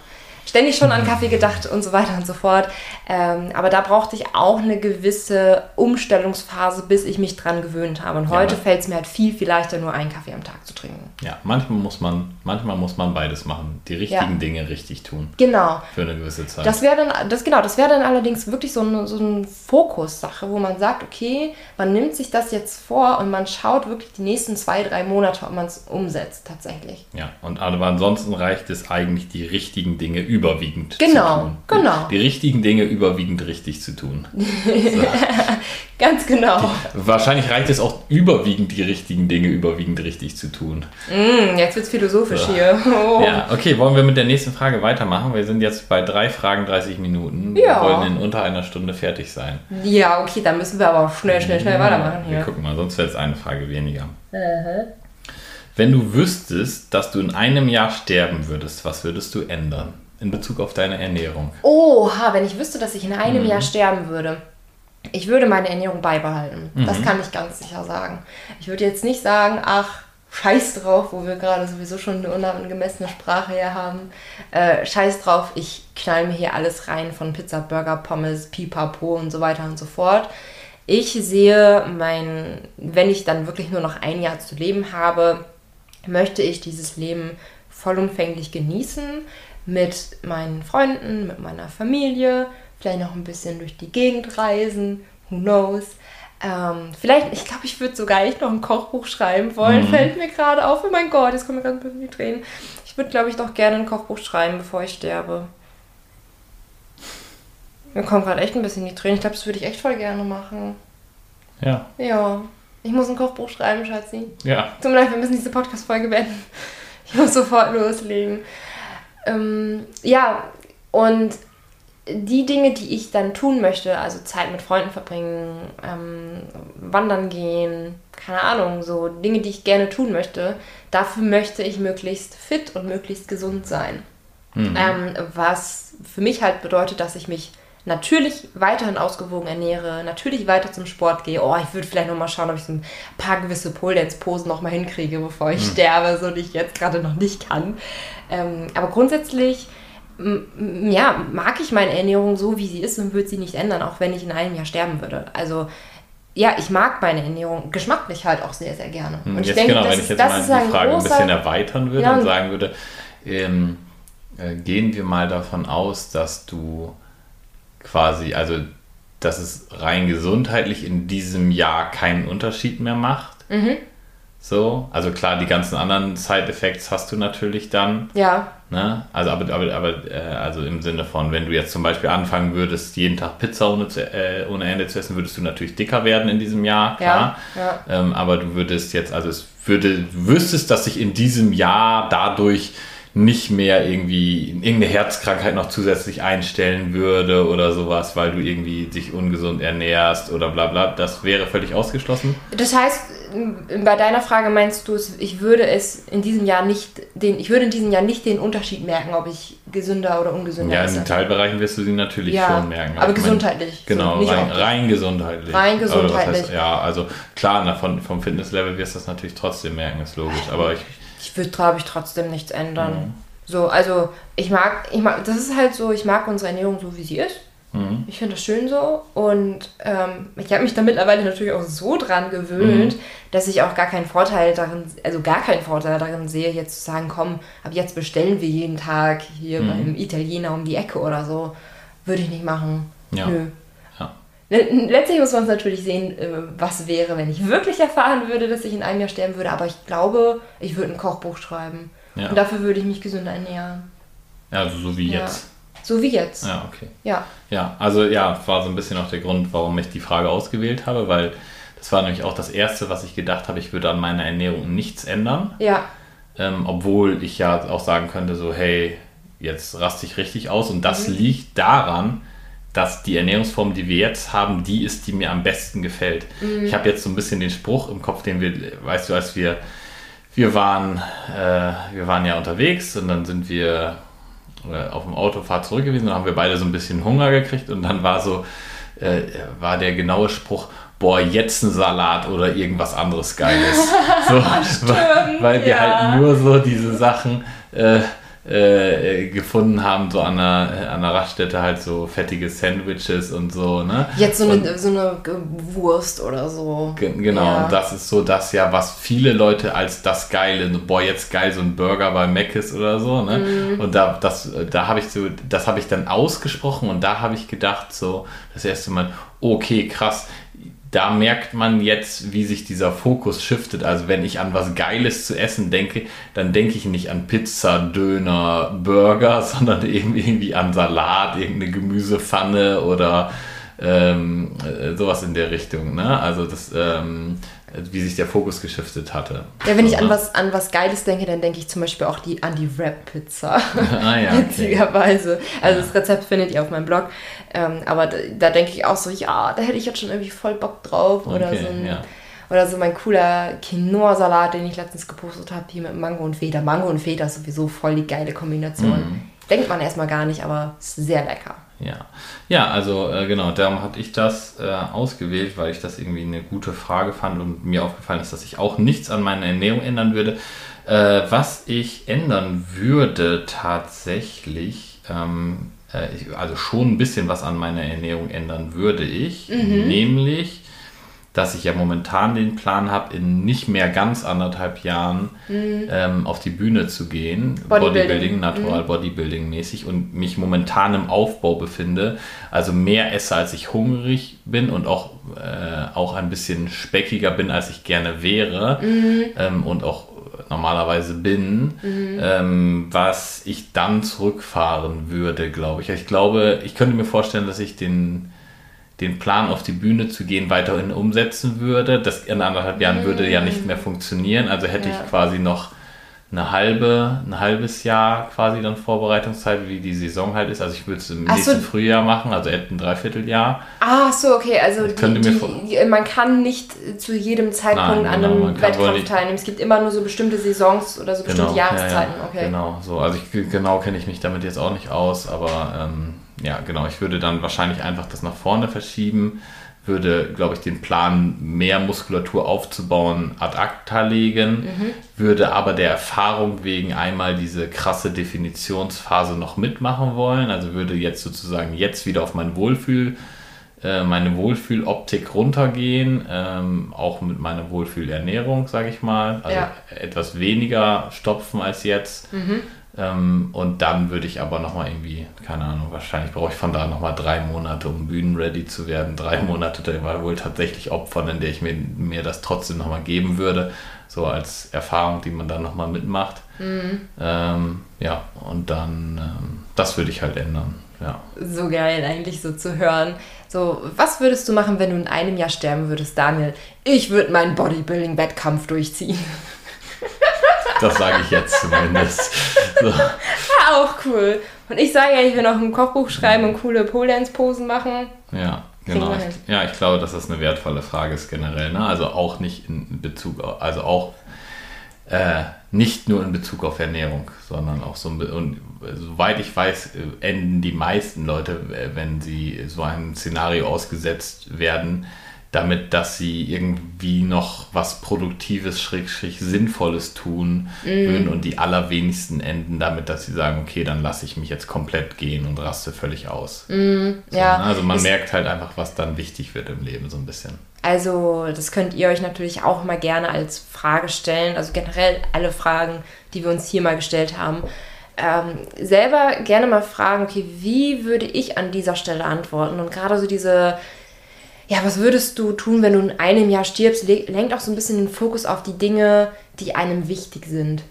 ständig schon an Kaffee gedacht und so weiter und so fort. Ähm, aber da brauchte ich auch eine gewisse Umstellungsphase, bis ich mich dran gewöhnt habe. Und heute Ja. fällt es mir halt viel, viel leichter, nur einen Kaffee am Tag zu trinken. Ja, manchmal muss man, manchmal muss man beides machen. Die richtigen Ja. Dinge richtig tun. Genau. Für eine gewisse Zeit. Das wäre dann, das genau, das wäre dann allerdings wirklich so eine, so eine Fokussache, wo man sagt, okay, man nimmt sich das jetzt vor und man schaut wirklich die nächsten zwei, drei Monate, ob man es umsetzt tatsächlich. ja, und aber ansonsten reicht es eigentlich, die richtigen Dinge überwiegend Genau, zu tun. genau. Die richtigen Dinge überwiegend richtig zu tun. <laughs> Ganz genau. Wahrscheinlich reicht es auch überwiegend, die richtigen Dinge überwiegend richtig zu tun. Hm, jetzt wird's philosophisch hier. Oh. Ja, okay, wollen wir mit der nächsten Frage weitermachen? Wir sind jetzt bei drei Fragen 30 Minuten. Ja. Wir wollen in unter einer Stunde fertig sein. Ja, okay, dann müssen wir aber auch schnell, schnell, schnell weitermachen Wir hier. gucken mal, sonst wäre es eine Frage weniger. Wenn du wüsstest, dass du in einem Jahr sterben würdest, was würdest du ändern in Bezug auf deine Ernährung? Oha, wenn ich wüsste, dass ich in einem Jahr sterben würde. Ich würde meine Ernährung beibehalten. Das kann ich ganz sicher sagen. Ich würde jetzt nicht sagen, ach, scheiß drauf, wo wir gerade sowieso schon eine unangemessene Sprache hier haben. Äh, scheiß drauf, ich knall mir hier alles rein von Pizza, Burger, Pommes, Pipapo und so weiter und so fort. Ich sehe mein, wenn ich dann wirklich nur noch ein Jahr zu leben habe, möchte ich dieses Leben vollumfänglich genießen mit meinen Freunden, mit meiner Familie, vielleicht noch ein bisschen durch die Gegend reisen, who knows. Ähm, vielleicht, ich glaube, ich würde sogar echt noch ein Kochbuch schreiben wollen, fällt mir gerade auf. Oh mein Gott, jetzt kommen mir gerade ein bisschen die Tränen. Ich würde, glaube ich, noch gerne ein Kochbuch schreiben, bevor ich sterbe. Mir kommen gerade echt ein bisschen die Tränen. Ich glaube, das würde ich echt voll gerne machen. Ja, Ja, ich muss ein Kochbuch schreiben, Schatzi. ja. Tut mir leid, wir müssen diese Podcast-Folge beenden. Ich muss sofort loslegen. Ähm, ja, und die Dinge, die ich dann tun möchte, also Zeit mit Freunden verbringen, ähm, wandern gehen, keine Ahnung, so Dinge, die ich gerne tun möchte, dafür möchte ich möglichst fit und möglichst gesund sein. Ähm, was für mich halt bedeutet, dass ich mich natürlich weiterhin ausgewogen ernähre, natürlich weiter zum Sport gehe. Oh, ich würde vielleicht noch mal schauen, ob ich so ein paar gewisse Pole-Dance-Posen noch mal hinkriege, bevor ich sterbe, so die ich jetzt gerade noch nicht kann. Ähm, aber grundsätzlich ja, mag ich meine Ernährung so, wie sie ist und würde sie nicht ändern, auch wenn ich in einem Jahr sterben würde. Also ja, ich mag meine Ernährung geschmacklich halt auch sehr, sehr gerne. Und Und jetzt genau, wenn ich jetzt mal die ein Frage ein bisschen erweitern würde Ja, und und- sagen würde, ähm, äh, gehen wir mal davon aus, dass du quasi, also dass es rein gesundheitlich in diesem Jahr keinen Unterschied mehr macht. Mhm. So, also klar, die ganzen anderen Side-Effects hast du natürlich dann. Ja, Ne? Also, aber, aber, aber äh, also im Sinne von, wenn du jetzt zum Beispiel anfangen würdest, jeden Tag Pizza ohne, zu, äh, ohne Ende zu essen, würdest du natürlich dicker werden in diesem Jahr, klar. Ja, Ähm, aber du würdest jetzt, also es würde, wüsstest, dass sich in diesem Jahr dadurch nicht mehr irgendwie irgendeine Herzkrankheit noch zusätzlich einstellen würde oder sowas, weil du irgendwie dich ungesund ernährst oder bla bla. Das wäre völlig ausgeschlossen. Das heißt, bei deiner Frage meinst du, ich würde es in diesem Jahr nicht den, ich würde in diesem Jahr nicht den Unterschied merken, ob ich gesünder oder ungesünder Ja, esse. in Teilbereichen wirst du sie natürlich Ja, schon merken. aber meine, gesundheitlich, so, Genau, nicht rein, rein gesundheitlich. Rein was heißt- gesundheitlich. ja, also klar, na, von, vom Fitnesslevel wirst du das natürlich trotzdem merken, ist logisch. Aber ich, Ich würde, glaube ich, trotzdem nichts ändern. Mhm. So, also ich mag, ich mag, das ist halt so, ich mag unsere Ernährung so, wie sie ist. Mhm. Ich finde das schön so und ähm, ich habe mich da mittlerweile natürlich auch so dran gewöhnt, Mhm. dass ich auch gar keinen Vorteil darin, also gar keinen Vorteil darin sehe, jetzt zu sagen, komm, ab jetzt bestellen wir jeden Tag hier Mhm. beim Italiener um die Ecke oder so. Würde ich nicht machen. Ja. Nö. Ja. Le- Letztlich muss man es natürlich sehen, äh, was wäre, wenn ich wirklich erfahren würde, dass ich in einem Jahr sterben würde. Aber ich glaube, ich würde ein Kochbuch schreiben. Ja. Und dafür würde ich mich gesünder ernähren. Also so wie Ja. jetzt. So wie jetzt. Ja, okay. Ja. Ja, also ja, war so ein bisschen auch der Grund, warum ich die Frage ausgewählt habe, weil das war nämlich auch das Erste, was ich gedacht habe, ich würde an meiner Ernährung nichts ändern. Ja. Ähm, obwohl ich ja auch sagen könnte, so, hey, jetzt raste ich richtig aus. Und das liegt daran, dass die Ernährungsform, die wir jetzt haben, die ist, die mir am besten gefällt. Ich habe jetzt so ein bisschen den Spruch im Kopf, den wir, weißt du, als wir, wir waren, äh, wir waren ja unterwegs und dann sind wir äh, auf dem Autofahrt zurück gewesen, dann haben wir beide so ein bisschen Hunger gekriegt und dann war so, äh, war der genaue Spruch, boah, jetzt ein Salat oder irgendwas anderes Geiles. <laughs> so, weil, weil wir ja. halt nur so diese Sachen äh, äh, gefunden haben, so an der, an der Raststätte halt so fettige Sandwiches und so, ne? Jetzt so und, eine, so eine Wurst oder so. Genau, ja. und das ist so das ja, was viele Leute als das Geile, boah, jetzt geil, so ein Burger bei Mc's oder so, ne? Mhm. Und da, das, da habe ich so, das habe ich dann ausgesprochen und da habe ich gedacht, so, das erste Mal, okay, krass, da merkt man jetzt, wie sich dieser Fokus shiftet. Also wenn ich an was Geiles zu essen denke, dann denke ich nicht an Pizza, Döner, Burger, <laughs> sondern eben irgendwie an Salat, irgendeine Gemüsepfanne oder ähm, äh, sowas in der Richtung. Ne? Also das, ähm, wie sich der Fokus geschiftet hatte. Ja, wenn ich an was, an was Geiles denke, dann denke ich zum Beispiel auch die, an die Rap-Pizza. <laughs> ah ja. <laughs> Witzigerweise. Also ja. das Rezept findet ihr auf meinem Blog. Ähm, aber da, da, denke ich auch so, ja, da hätte ich jetzt schon irgendwie voll Bock drauf. Okay, oder so ein, ja. Oder so mein cooler Quinoa-Salat, den ich letztens gepostet habe, hier mit Mango und Feta. Mango und Feta ist sowieso voll die geile Kombination. Mhm. Denkt man erstmal gar nicht, aber ist sehr lecker. Ja, ja also äh, genau, darum hatte ich das äh, ausgewählt, weil ich das irgendwie eine gute Frage fand und mir aufgefallen ist, dass ich auch nichts an meiner Ernährung ändern würde. Äh, was ich ändern würde tatsächlich, ähm, äh, ich, also schon ein bisschen was an meiner Ernährung ändern würde ich, mhm. nämlich dass ich ja momentan den Plan habe, in nicht mehr ganz anderthalb Jahren mhm. ähm, auf die Bühne zu gehen, Bodybuilding, Bodybuilding Natural mhm. Bodybuilding mäßig und mich momentan im Aufbau befinde, also mehr esse, als ich hungrig bin und auch, äh, auch ein bisschen speckiger bin, als ich gerne wäre mhm. ähm, und auch normalerweise bin, mhm. ähm, was ich dann zurückfahren würde, glaube ich. Ich glaube, ich könnte mir vorstellen, dass ich den den Plan auf die Bühne zu gehen weiterhin umsetzen würde. Das in anderthalb Jahren würde ja nicht mehr funktionieren. Also hätte ja. ich quasi noch eine halbe, ein halbes Jahr quasi dann Vorbereitungszeit, wie die Saison halt ist. Also ich würde es im Ach nächsten so. Frühjahr machen, also ein Dreivierteljahr. Ah, so, okay. Also die, die, die, man kann nicht zu jedem Zeitpunkt Nein, genau, an einem Wettkampf teilnehmen. Es gibt immer nur so bestimmte Saisons oder so bestimmte genau, Jahreszeiten. Ja, ja, okay. Genau, so. Also ich, genau kenne ich mich damit jetzt auch nicht aus, aber ähm, ja, genau. Ich würde dann wahrscheinlich einfach das nach vorne verschieben, würde, glaube ich, den Plan, mehr Muskulatur aufzubauen, ad acta legen, mhm. würde aber der Erfahrung wegen einmal diese krasse Definitionsphase noch mitmachen wollen. Also würde jetzt sozusagen jetzt wieder auf mein Wohlfühl, äh, meine Wohlfühloptik runtergehen, ähm, auch mit meiner Wohlfühlernährung, sage ich mal. Also ja. etwas weniger stopfen als jetzt. Mhm ähm, und dann würde ich aber nochmal irgendwie, keine Ahnung, wahrscheinlich brauche ich von da nochmal drei Monate, um bühnenready zu werden. Drei Monate da war wohl tatsächlich opfern, in der ich mir, mir das trotzdem nochmal geben würde. So als Erfahrung, die man dann nochmal mitmacht. Mhm. Ähm, ja, und dann, ähm, das würde ich halt ändern. Ja. So geil eigentlich so zu hören. So, was würdest du machen, wenn du in einem Jahr sterben würdest, Daniel? Ich würde meinen Bodybuilding-Wettkampf durchziehen. Das sage ich jetzt zumindest. So. Ja, auch cool. Und ich sage ja, ich will noch ein Kochbuch schreiben und coole Pole-Dance-Posen machen. Ja, genau. Ich, ja, ich glaube, dass das eine wertvolle Frage ist generell. Ne? Also auch nicht in Bezug, auf, also auch äh, nicht nur in Bezug auf Ernährung, sondern auch so, und soweit ich weiß, enden die meisten Leute, äh, wenn sie so einem Szenario ausgesetzt werden, damit, dass sie irgendwie noch was Produktives, Schrägstrich Sinnvolles tun mm. würden und die allerwenigsten enden damit, dass sie sagen, okay, dann lasse ich mich jetzt komplett gehen und raste völlig aus. Mm, so, ja. Ne? Also man ich merkt halt einfach, was dann wichtig wird im Leben so ein bisschen. Also das könnt ihr euch natürlich auch mal gerne als Frage stellen, also generell alle Fragen, die wir uns hier mal gestellt haben. Ähm, selber gerne mal fragen, okay, wie würde ich an dieser Stelle antworten? Und gerade so diese ja, was würdest du tun, wenn du in einem Jahr stirbst, lenkt auch so ein bisschen den Fokus auf die Dinge, die einem wichtig sind.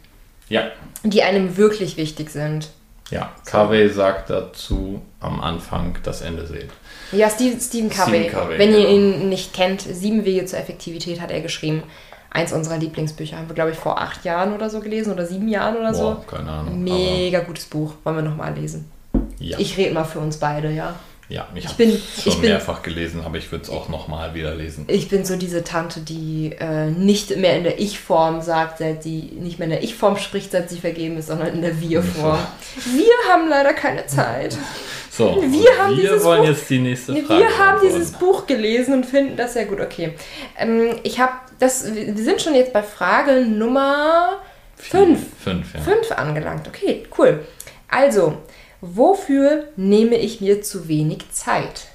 Ja. Die einem wirklich wichtig sind. Ja, Covey sagt dazu am Anfang das Ende sehen. Ja, Steve, Stephen Covey. Stephen Covey wenn ihr genau. ihn nicht kennt, Sieben Wege zur Effektivität hat er geschrieben. Eins unserer Lieblingsbücher haben wir, glaube ich, vor acht Jahren oder so gelesen oder sieben Jahren oder Boah, so. Keine Ahnung. Mega gutes Buch. Wollen wir nochmal lesen? Ja. Ich rede mal für uns beide, ja. Ja, ich, ich habe schon ich bin, mehrfach gelesen, aber ich würde es auch nochmal wieder lesen. Ich bin so diese Tante, die äh, nicht mehr in der Ich-Form sagt, seit sie nicht mehr in der Ich-Form spricht, seit sie vergeben ist, sondern in der Wir-Form. <laughs> Wir haben leider keine Zeit. So, wir, haben wir wollen Buch, jetzt die nächste Frage. Wir haben dieses Buch gelesen und finden das sehr gut. Okay, ähm, ich habe das. Wir sind schon jetzt bei Frage Nummer Fünf. Fünf, ja. Fünf angelangt. Okay, cool. Also, wofür nehme ich mir zu wenig Zeit?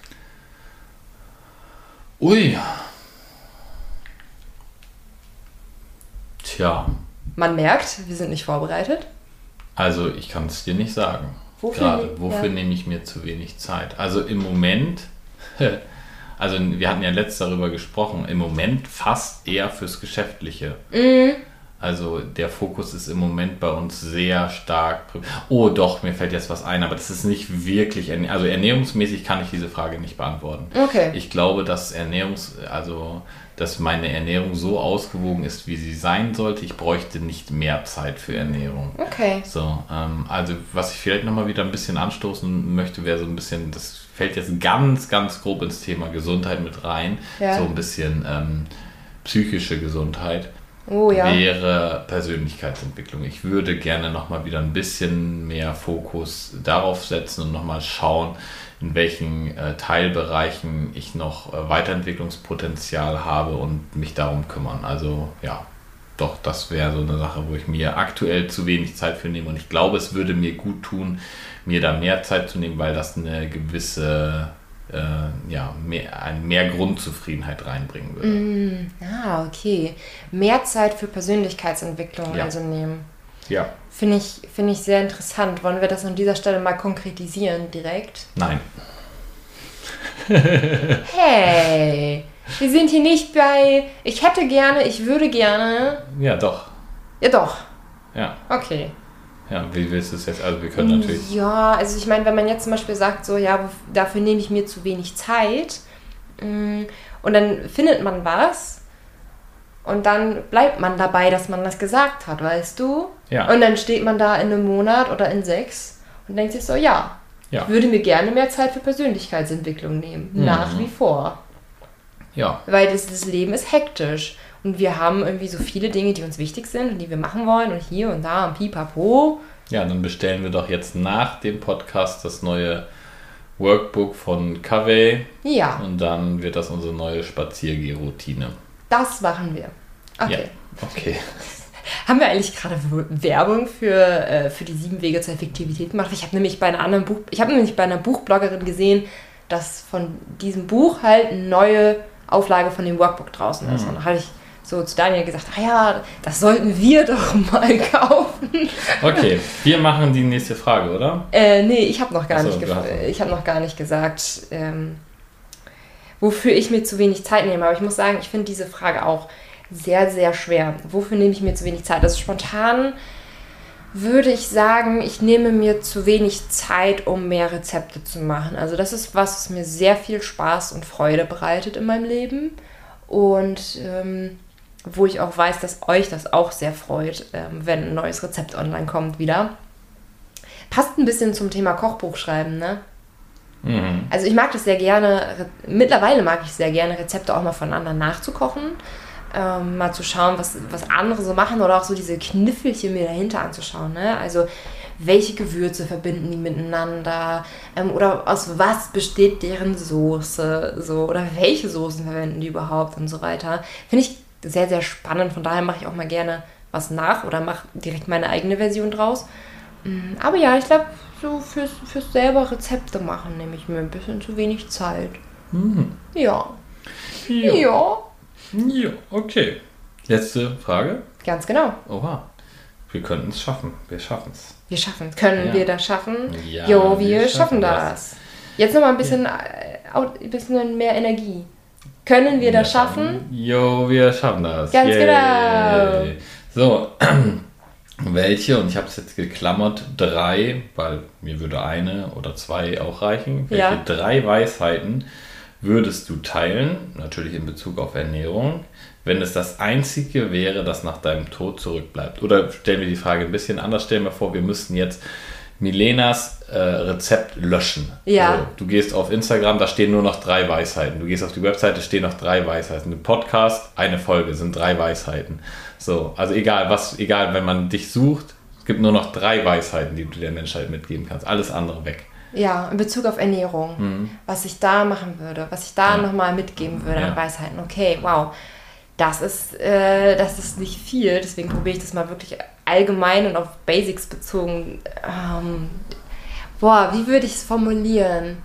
Ui. Tja, Man merkt, wir sind nicht vorbereitet. also ich kann es dir nicht sagen. Wofür Gerade, ne- wofür ja. nehme ich mir zu wenig Zeit? Also im Moment, <laughs> also wir hatten ja letzt darüber gesprochen, im Moment fast eher fürs Geschäftliche. Mhm. Also der Fokus ist im Moment bei uns sehr stark. Oh doch, mir fällt jetzt was ein, aber das ist nicht wirklich, also ernährungsmäßig kann ich diese Frage nicht beantworten. Okay. Ich glaube, dass Ernährungs, also dass meine Ernährung so ausgewogen ist, wie sie sein sollte. Ich bräuchte nicht mehr Zeit für Ernährung. Okay. So, ähm, also was ich vielleicht nochmal wieder ein bisschen anstoßen möchte, wäre so ein bisschen, das fällt jetzt ganz, ganz grob ins Thema Gesundheit mit rein. Ja. So ein bisschen ähm, psychische Gesundheit Oh ja. wäre Persönlichkeitsentwicklung. Ich würde gerne nochmal wieder ein bisschen mehr Fokus darauf setzen und nochmal schauen, in welchen äh, Teilbereichen ich noch äh, Weiterentwicklungspotenzial habe und mich darum kümmern. Also ja, doch, das wäre so eine Sache, wo ich mir aktuell zu wenig Zeit für nehme. Und ich glaube, es würde mir gut tun, mir da mehr Zeit zu nehmen, weil das eine gewisse, äh, ja, mehr, eine mehr Grundzufriedenheit reinbringen würde. Ah, okay. Mehr Zeit für Persönlichkeitsentwicklung Ja. also nehmen. Ja. Finde ich, finde ich sehr interessant. Wollen wir das an dieser Stelle mal konkretisieren direkt? Nein. <laughs> Hey, wir sind hier nicht bei ich hätte gerne, ich würde gerne. Ja, doch. Ja doch. Ja. Okay. Ja, wie willst du es jetzt? Also wir können natürlich. Ja, also ich meine, wenn man jetzt zum Beispiel sagt, so, ja, dafür nehme ich mir zu wenig Zeit mm, und dann findet man was und dann bleibt man dabei, dass man das gesagt hat, weißt du? Ja. Und dann steht man da in einem Monat oder in sechs und denkt sich so, ja, Ja. ich würde mir gerne mehr Zeit für Persönlichkeitsentwicklung nehmen. Mhm. Nach wie vor. Ja. Weil das, das Leben ist hektisch. Und wir haben irgendwie so viele Dinge, die uns wichtig sind und die wir machen wollen und hier und da und pipapo. Ja, dann bestellen wir doch jetzt nach dem Podcast das neue Workbook von Covey Ja, und dann wird das unsere neue Spaziergehroutine. das machen wir. Okay. Ja. Okay. <laughs> Haben wir eigentlich gerade Werbung für, äh, für die sieben Wege zur Effektivität gemacht? Ich habe nämlich bei einer anderen Buch, ich habe nämlich bei einer Buchbloggerin gesehen, dass von diesem Buch halt eine neue Auflage von dem Workbook draußen ist. Und da habe ich so zu Daniel gesagt, ah ja, das sollten wir <laughs> doch mal kaufen. Okay, wir machen die nächste Frage, oder? Äh, nee, ich habe noch, gar so, nicht ich hab noch gar nicht gesagt, ähm, wofür ich mir zu wenig Zeit nehme. Aber ich muss sagen, ich finde diese Frage auch sehr, sehr schwer. Wofür nehme ich mir zu wenig Zeit? Also spontan würde ich sagen, ich nehme mir zu wenig Zeit, um mehr Rezepte zu machen. Also das ist was, was mir sehr viel Spaß und Freude bereitet in meinem Leben. Und ähm, wo ich auch weiß, dass euch das auch sehr freut, ähm, wenn ein neues Rezept online kommt wieder. Passt ein bisschen zum Thema Kochbuch schreiben, ne? Mhm. Also ich mag das sehr gerne, mittlerweile mag ich sehr gerne, Rezepte auch mal von anderen nachzukochen. Ähm, mal zu schauen, was, was andere so machen oder auch so diese Kniffelchen mir dahinter anzuschauen. Ne? Also welche Gewürze verbinden die miteinander ähm, oder aus was besteht deren Soße so oder welche Soßen verwenden die überhaupt und so weiter. Finde ich sehr, sehr spannend. Von daher mache ich auch mal gerne was nach oder mache direkt meine eigene Version draus. Mm, Aber ja, ich glaube, so fürs, fürs selber Rezepte machen nehme ich mir ein bisschen zu wenig Zeit. Mhm. Ja. Ja. Ja. ja, okay. Letzte Frage. Ganz genau. Oha. Wir könnten es schaffen. Wir schaffen es. Wir schaffen es. Können Ja. wir das schaffen? Ja, jo, wir, wir schaffen schaffen das. Jetzt nochmal ein bisschen, au- ein bisschen mehr Energie. Können wir das schaffen? Jo, wir schaffen das. Ganz Yay. genau. So, <clears throat> welche, und ich habe es jetzt geklammert, drei, weil mir würde eine oder zwei auch reichen. Welche Ja. drei Weisheiten würdest du teilen, natürlich in Bezug auf Ernährung, wenn es das einzige wäre, das nach deinem Tod zurückbleibt? Oder stellen wir die Frage ein bisschen anders, stellen wir vor, wir müssten jetzt Milenas äh, Rezept löschen. Ja. Also, du gehst auf Instagram, da stehen nur noch drei Weisheiten. Du gehst auf die Webseite, stehen noch drei Weisheiten. Ein Podcast, eine Folge, sind drei Weisheiten. So, also egal was, egal, wenn man dich sucht, es gibt nur noch drei Weisheiten, die du der Menschheit mitgeben kannst. Alles andere weg. Ja, in Bezug auf Ernährung. Was ich da machen würde, was ich da Mhm. Ja. nochmal mitgeben würde Ja. an Weisheiten. Okay, wow. Das ist, äh, das ist nicht viel. Deswegen probiere ich das mal wirklich allgemein und auf Basics bezogen. Ähm, boah, wie würde ich es formulieren?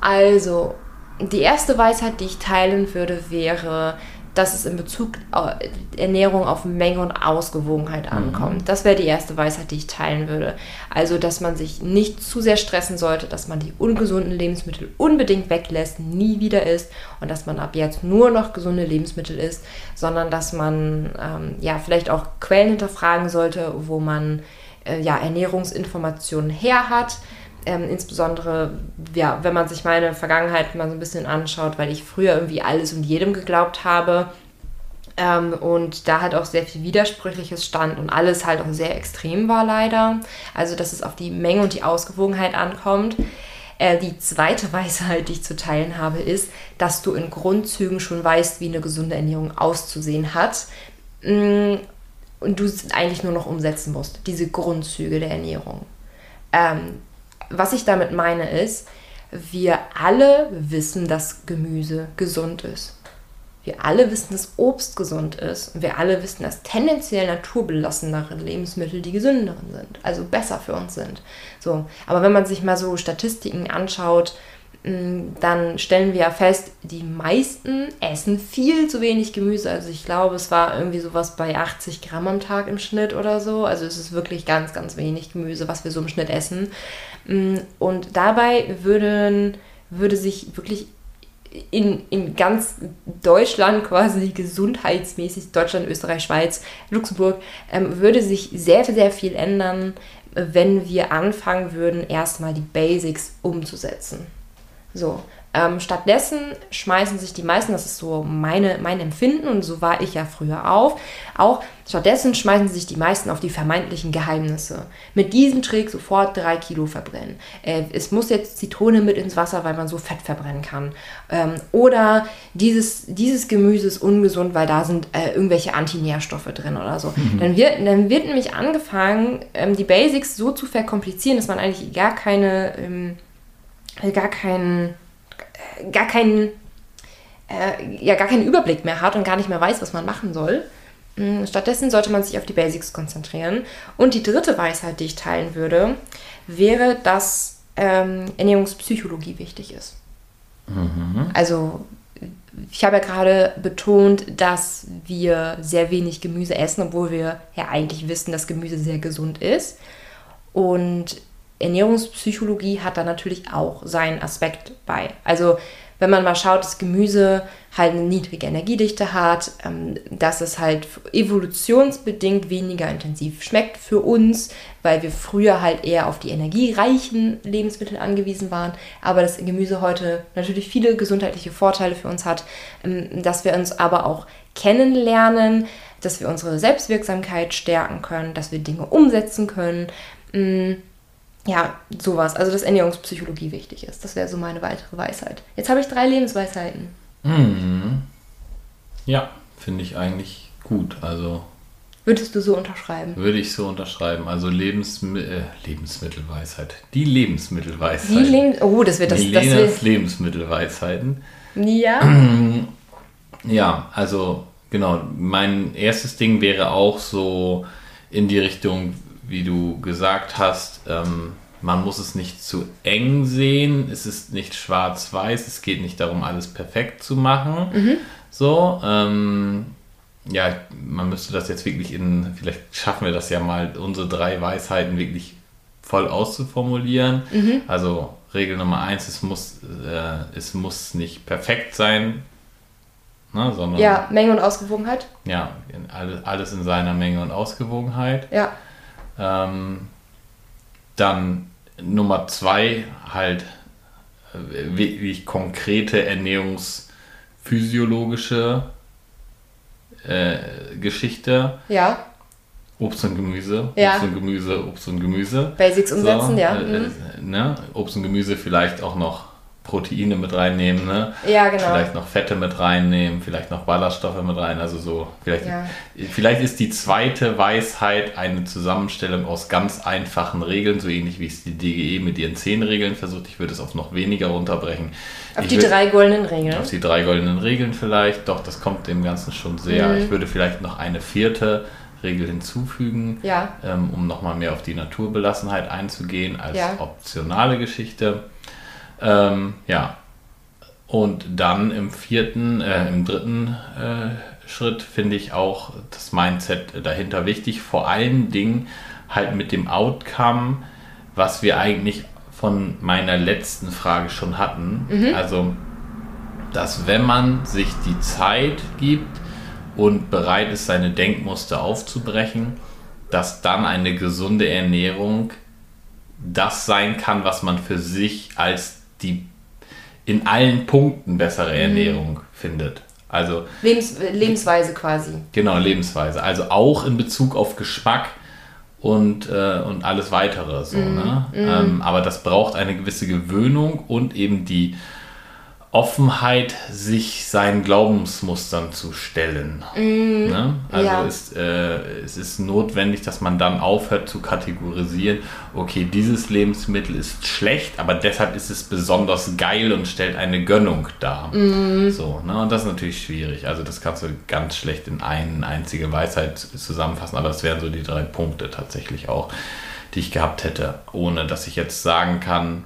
Also, die erste Weisheit, die ich teilen würde, wäre, dass es in Bezug auf Ernährung auf Menge und Ausgewogenheit mhm. ankommt. Mhm. Das wäre die erste Weisheit, die ich teilen würde. Also, dass man sich nicht zu sehr stressen sollte, dass man die ungesunden Lebensmittel unbedingt weglässt, nie wieder isst und dass man ab jetzt nur noch gesunde Lebensmittel isst, sondern dass man ähm, ja vielleicht auch Quellen hinterfragen sollte, wo man äh, ja Ernährungsinformationen her hat ähm, insbesondere, ja, wenn man sich meine Vergangenheit mal so ein bisschen anschaut, weil ich früher irgendwie alles und jedem geglaubt habe. Ähm, und da halt auch sehr viel Widersprüchliches stand und alles halt auch sehr extrem war leider. Also, dass es auf die Menge und die Ausgewogenheit ankommt. Äh, die zweite <laughs> Weisheit, die ich zu teilen habe, ist, dass du in Grundzügen schon weißt, wie eine gesunde Ernährung auszusehen hat. Mm, und du es eigentlich nur noch umsetzen musst, diese Grundzüge der Ernährung. Ähm, was ich damit meine ist, wir alle wissen, dass Gemüse gesund ist. Wir alle wissen, dass Obst gesund ist. Wir alle wissen, dass tendenziell naturbelassenere Lebensmittel die gesünderen sind, also besser für uns sind. So, aber wenn man sich mal so Statistiken anschaut, dann stellen wir ja fest, die meisten essen viel zu wenig Gemüse. Also ich glaube, es war irgendwie sowas bei 80 Gramm am Tag im Schnitt oder so. Also es ist wirklich ganz, ganz wenig Gemüse, was wir so im Schnitt essen. Mm, und dabei würden, würde sich wirklich in, in ganz Deutschland quasi gesundheitsmäßig, Deutschland, Österreich, Schweiz, Luxemburg, ähm, würde sich sehr, sehr viel ändern, wenn wir anfangen würden, erstmal die Basics umzusetzen. So, ähm, stattdessen schmeißen sich die meisten, das ist so meine, mein Empfinden und so war ich ja früher auch, auch stattdessen schmeißen sich die meisten auf die vermeintlichen Geheimnisse. Mit diesem Trick sofort drei Kilo verbrennen. Äh, es muss jetzt Zitrone mit ins Wasser, weil man so Fett verbrennen kann. Ähm, oder dieses, dieses Gemüse ist ungesund, weil da sind äh, irgendwelche Antinährstoffe drin oder so. Mhm. Dann, wird, dann wird nämlich angefangen, ähm, die Basics so zu verkomplizieren, dass man eigentlich gar keine, ähm, gar keinen gar keinen, äh, ja, gar keinen Überblick mehr hat und gar nicht mehr weiß, was man machen soll. Mm, stattdessen sollte man sich auf die Basics konzentrieren. Und die dritte Weisheit, die ich teilen würde, wäre, dass ähm, Ernährungspsychologie wichtig ist. Mhm. Also ich habe ja gerade betont, dass wir sehr wenig Gemüse essen, obwohl wir ja eigentlich wissen, dass Gemüse sehr gesund ist. Und Ernährungspsychologie hat da natürlich auch seinen Aspekt bei. Also wenn man mal schaut, dass Gemüse halt eine niedrige Energiedichte hat, ähm, dass es halt evolutionsbedingt weniger intensiv schmeckt für uns, weil wir früher halt eher auf die energiereichen Lebensmittel angewiesen waren, aber das Gemüse heute natürlich viele gesundheitliche Vorteile für uns hat, ähm, dass wir uns aber auch kennenlernen, dass wir unsere Selbstwirksamkeit stärken können, dass wir Dinge umsetzen können. Ja, sowas. Also, dass Ernährungspsychologie wichtig ist. Das wäre so meine weitere Weisheit. Jetzt habe ich drei Lebensweisheiten. Mhm. Ja, finde ich eigentlich gut. Also. Würdest du so unterschreiben? Würde ich so unterschreiben. Also Lebensmi äh, Lebensmittelweisheit. Die Lebensmittelweisheit. Die Leb oh, das wird das. Die das wird Lebensmittelweisheiten. Ja. <clears throat> Ja, also genau. Mein erstes Ding wäre auch so in die Richtung, wie du gesagt hast, ähm, man muss es nicht zu eng sehen, es ist nicht schwarz-weiß, es geht nicht darum, alles perfekt zu machen. Mhm. So, ähm, ja, man müsste das jetzt wirklich in, vielleicht schaffen wir das ja mal, unsere drei Weisheiten wirklich voll auszuformulieren. Mhm. Also Regel Nummer eins, es muss, äh, es muss nicht perfekt sein, ne, sondern... Ja, Menge und Ausgewogenheit. Ja, alles in seiner Menge und Ausgewogenheit. Ja. Ähm, dann Nummer zwei halt äh, wirklich konkrete ernährungsphysiologische äh, Geschichte. Ja. Obst und Gemüse, ja. Obst und Gemüse, Obst und Gemüse. Basics umsetzen, so, ja. Äh, mhm. ne? Obst und Gemüse vielleicht auch noch Proteine mit reinnehmen, ne? Ja, genau. Vielleicht noch Fette mit reinnehmen, vielleicht noch Ballaststoffe mit rein. Also so, vielleicht, Ja. vielleicht ist die zweite Weisheit eine Zusammenstellung aus ganz einfachen Regeln, so ähnlich wie es die DGE mit ihren zehn Regeln versucht. Ich würde es auf noch weniger runterbrechen. Auf Ich die würd- drei goldenen Regeln. auf die drei goldenen Regeln vielleicht. Doch, das kommt dem Ganzen schon sehr. Mhm. Ich würde vielleicht noch eine vierte Regel hinzufügen, Ja. ähm, um nochmal mehr auf die Naturbelassenheit einzugehen als Ja. optionale Geschichte. Ähm, ja. Und dann im vierten, äh, im dritten äh, Schritt finde ich auch das Mindset dahinter wichtig. Vor allen Dingen halt mit dem Outcome, was wir eigentlich von meiner letzten Frage schon hatten. Also, dass wenn man sich die Zeit gibt und bereit ist, seine Denkmuster aufzubrechen, dass dann eine gesunde Ernährung das sein kann, was man für sich als die in allen Punkten bessere Ernährung findet. Also Lebens Lebensweise quasi. Genau, Lebensweise. Also auch in Bezug auf Geschmack und, äh, und alles weitere. So, ne? Ähm, aber das braucht eine gewisse Gewöhnung und eben die Offenheit, sich seinen Glaubensmustern zu stellen. Ne? Also Ja. ist, äh, es ist notwendig, dass man dann aufhört zu kategorisieren, okay, dieses Lebensmittel ist schlecht, aber deshalb ist es besonders geil und stellt eine Gönnung dar. So, ne? Und das ist natürlich schwierig. Also das kannst du ganz schlecht in eine einzige Weisheit zusammenfassen, aber das wären so die drei Punkte tatsächlich auch, die ich gehabt hätte, ohne dass ich jetzt sagen kann,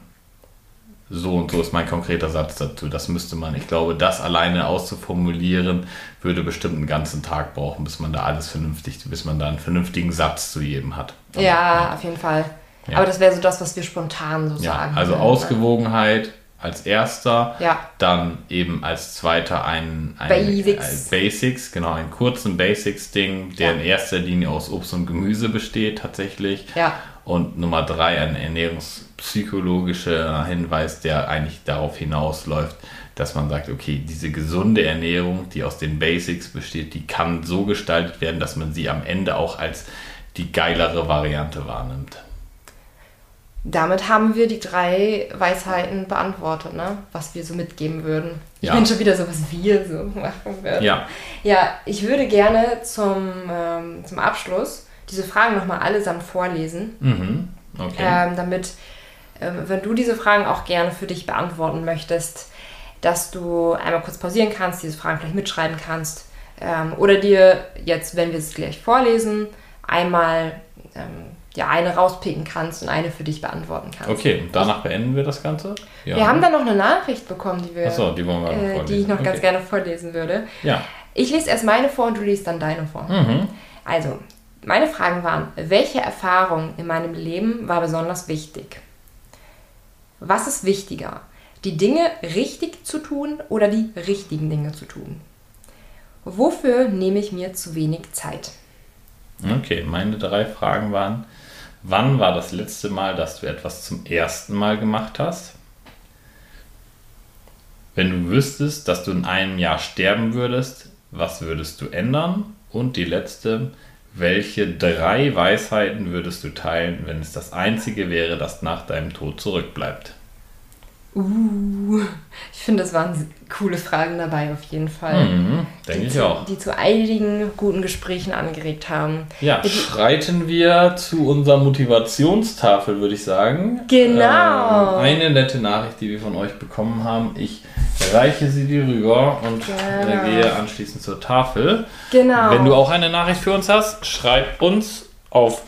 so und so ist mein konkreter Satz dazu. Das müsste man, ich glaube, das alleine auszuformulieren, würde bestimmt einen ganzen Tag brauchen, bis man da alles vernünftig, bis man da einen vernünftigen Satz zu jedem hat. Ja, auf jeden Fall. Ja. Aber das wäre so das, was wir spontan so Ja, sagen. also würden, Ausgewogenheit als erster, Ja. dann eben als zweiter ein, ein Basics. Ein Basics, genau, einen kurzen Basics-Ding, der Ja. in erster Linie aus Obst und Gemüse besteht tatsächlich. Ja. Und Nummer drei, ein ernährungspsychologischer Hinweis, der eigentlich darauf hinausläuft, dass man sagt, okay, diese gesunde Ernährung, die aus den Basics besteht, die kann so gestaltet werden, dass man sie am Ende auch als die geilere Variante wahrnimmt. Damit haben wir die drei Weisheiten beantwortet, ne? was wir so mitgeben würden. Ich Ja. bin schon wieder so, was wir so machen würden. Ja, Ja, ich würde gerne zum, ähm, zum Abschluss diese Fragen nochmal allesamt vorlesen, mhm. okay. ähm, damit, ähm, wenn du diese Fragen auch gerne für dich beantworten möchtest, dass du einmal kurz pausieren kannst, diese Fragen gleich mitschreiben kannst ähm, oder dir jetzt, wenn wir es gleich vorlesen, einmal ähm, ja, eine rauspicken kannst und eine für dich beantworten kannst. Okay, und danach beenden wir das Ganze? Ja. Wir haben dann noch eine Nachricht bekommen, die wir, Achso, die äh, die ich noch okay. ganz gerne vorlesen würde. Ja. Ich lese erst meine vor und du liest dann deine vor. Mhm. Also, meine Fragen waren, welche Erfahrung in meinem Leben war besonders wichtig? Was ist wichtiger? Die Dinge richtig zu tun oder die richtigen Dinge zu tun? Wofür nehme ich mir zu wenig Zeit? Okay, meine drei Fragen waren, wann war das letzte Mal, dass du etwas zum ersten Mal gemacht hast? Wenn du wüsstest, dass du in einem Jahr sterben würdest, was würdest du ändern? Und die letzte, welche drei Weisheiten würdest du teilen, wenn es das einzige wäre, das nach deinem Tod zurückbleibt? Uh, ich finde, das waren coole Fragen dabei auf jeden Fall. Mhm, denke die, ich zu, auch. die zu einigen guten Gesprächen angeregt haben. Ja, schreiten wir zu unserer Motivationstafel, würde ich sagen. Genau. Ähm, eine nette Nachricht, die wir von euch bekommen haben. Ich reiche sie dir rüber und Genau. äh, gehe anschließend zur Tafel. Genau. Wenn du auch eine Nachricht für uns hast, schreib uns auf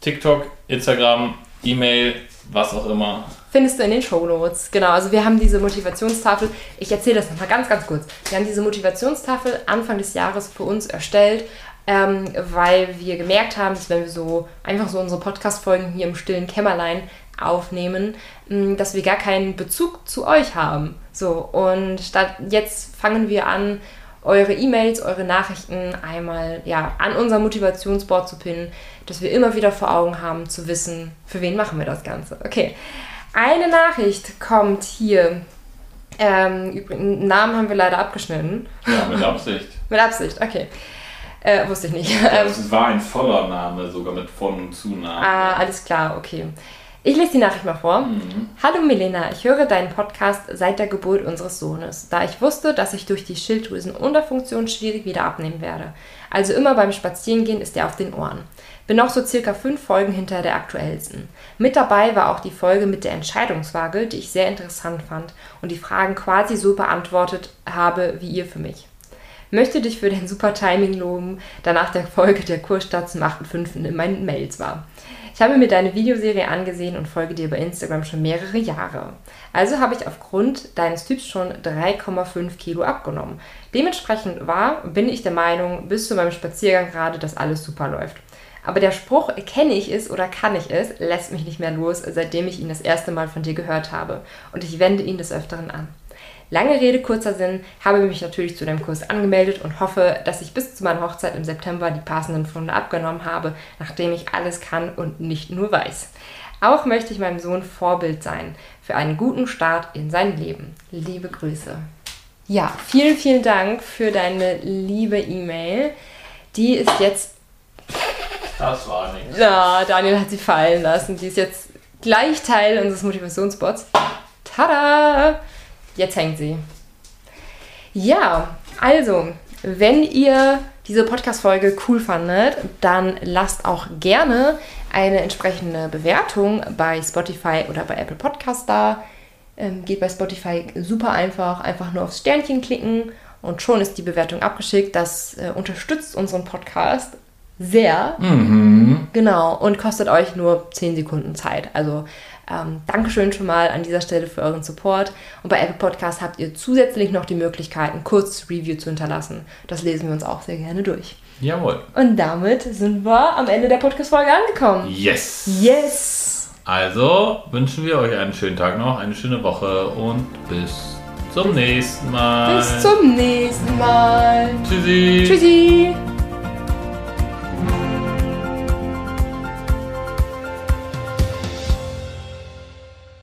TikTok, Instagram, E-Mail, was auch immer. Findest du in den Show Notes. Genau, also wir haben diese Motivationstafel. Ich erzähle das nochmal ganz, ganz kurz. Wir haben diese Motivationstafel Anfang des Jahres für uns erstellt, ähm, weil wir gemerkt haben, dass wenn wir so einfach so unsere Podcast-Folgen hier im stillen Kämmerlein aufnehmen, mh, dass wir gar keinen Bezug zu euch haben. So, und statt jetzt fangen wir an, eure E-Mails, eure Nachrichten einmal ja, an unser Motivationsboard zu pinnen, dass wir immer wieder vor Augen haben, zu wissen, für wen machen wir das Ganze. Okay, eine Nachricht kommt hier. Ähm, übrigens, Namen haben wir leider abgeschnitten. Ja, mit Absicht. <laughs> Mit Absicht, okay. Äh, wusste ich nicht. <laughs> Es war ein voller Name, sogar mit Von- und Zunamen. ah, alles klar, okay. Ich lese die Nachricht mal vor. Hallo Milena, ich höre deinen Podcast seit der Geburt unseres Sohnes, da ich wusste, dass ich durch die Schilddrüsenunterfunktion schwierig wieder abnehmen werde. Also immer beim Spazierengehen ist er auf den Ohren. Bin noch so circa fünf Folgen hinter der aktuellsten. Mit dabei war auch die Folge mit der Entscheidungswaage, die ich sehr interessant fand und die Fragen quasi so beantwortet habe wie ihr für mich. Möchte dich für dein super Timing loben, da nach der Folge der Kursstart zum 8.5. in meinen Mails war. Ich habe mir deine Videoserie angesehen und folge dir bei Instagram schon mehrere Jahre. Also habe ich aufgrund deines Typs schon 3,5 Kilo abgenommen. Dementsprechend war, bin ich der Meinung, bis zu meinem Spaziergang gerade, dass alles super läuft. Aber der Spruch, kenne ich es oder kann ich es, lässt mich nicht mehr los, seitdem ich ihn das erste Mal von dir gehört habe. Und ich wende ihn des Öfteren an. Lange Rede, kurzer Sinn, habe mich natürlich zu deinem Kurs angemeldet und hoffe, dass ich bis zu meiner Hochzeit im September die passenden Funde abgenommen habe, nachdem ich alles kann und nicht nur weiß. Auch möchte ich meinem Sohn Vorbild sein für einen guten Start in sein Leben. Liebe Grüße. Ja, vielen, vielen Dank für deine liebe E-Mail. Die ist jetzt. Das war nichts. Ja, Daniel hat sie fallen lassen. Die ist jetzt gleich Teil unseres Motivationsbots. Tada! Jetzt hängt sie. Ja, also, wenn ihr diese Podcast-Folge cool fandet, dann lasst auch gerne eine entsprechende Bewertung bei Spotify oder bei Apple Podcast da. Ähm, geht bei Spotify super einfach. Einfach nur aufs Sternchen klicken und schon ist die Bewertung abgeschickt. Das äh, unterstützt unseren Podcast sehr. Mhm. Genau, und kostet euch nur 10 Sekunden Zeit. Also ähm, Dankeschön schon mal an dieser Stelle für euren Support. Und bei Apple Podcast habt ihr zusätzlich noch die Möglichkeit, ein kurzes Review zu hinterlassen. Das lesen wir uns auch sehr gerne durch. Jawohl. Und damit sind wir am Ende der Podcast-Folge angekommen. Yes. Yes! Also wünschen wir euch einen schönen Tag noch, eine schöne Woche und bis zum nächsten Mal. Bis zum nächsten Mal. Tschüssi. Tschüssi!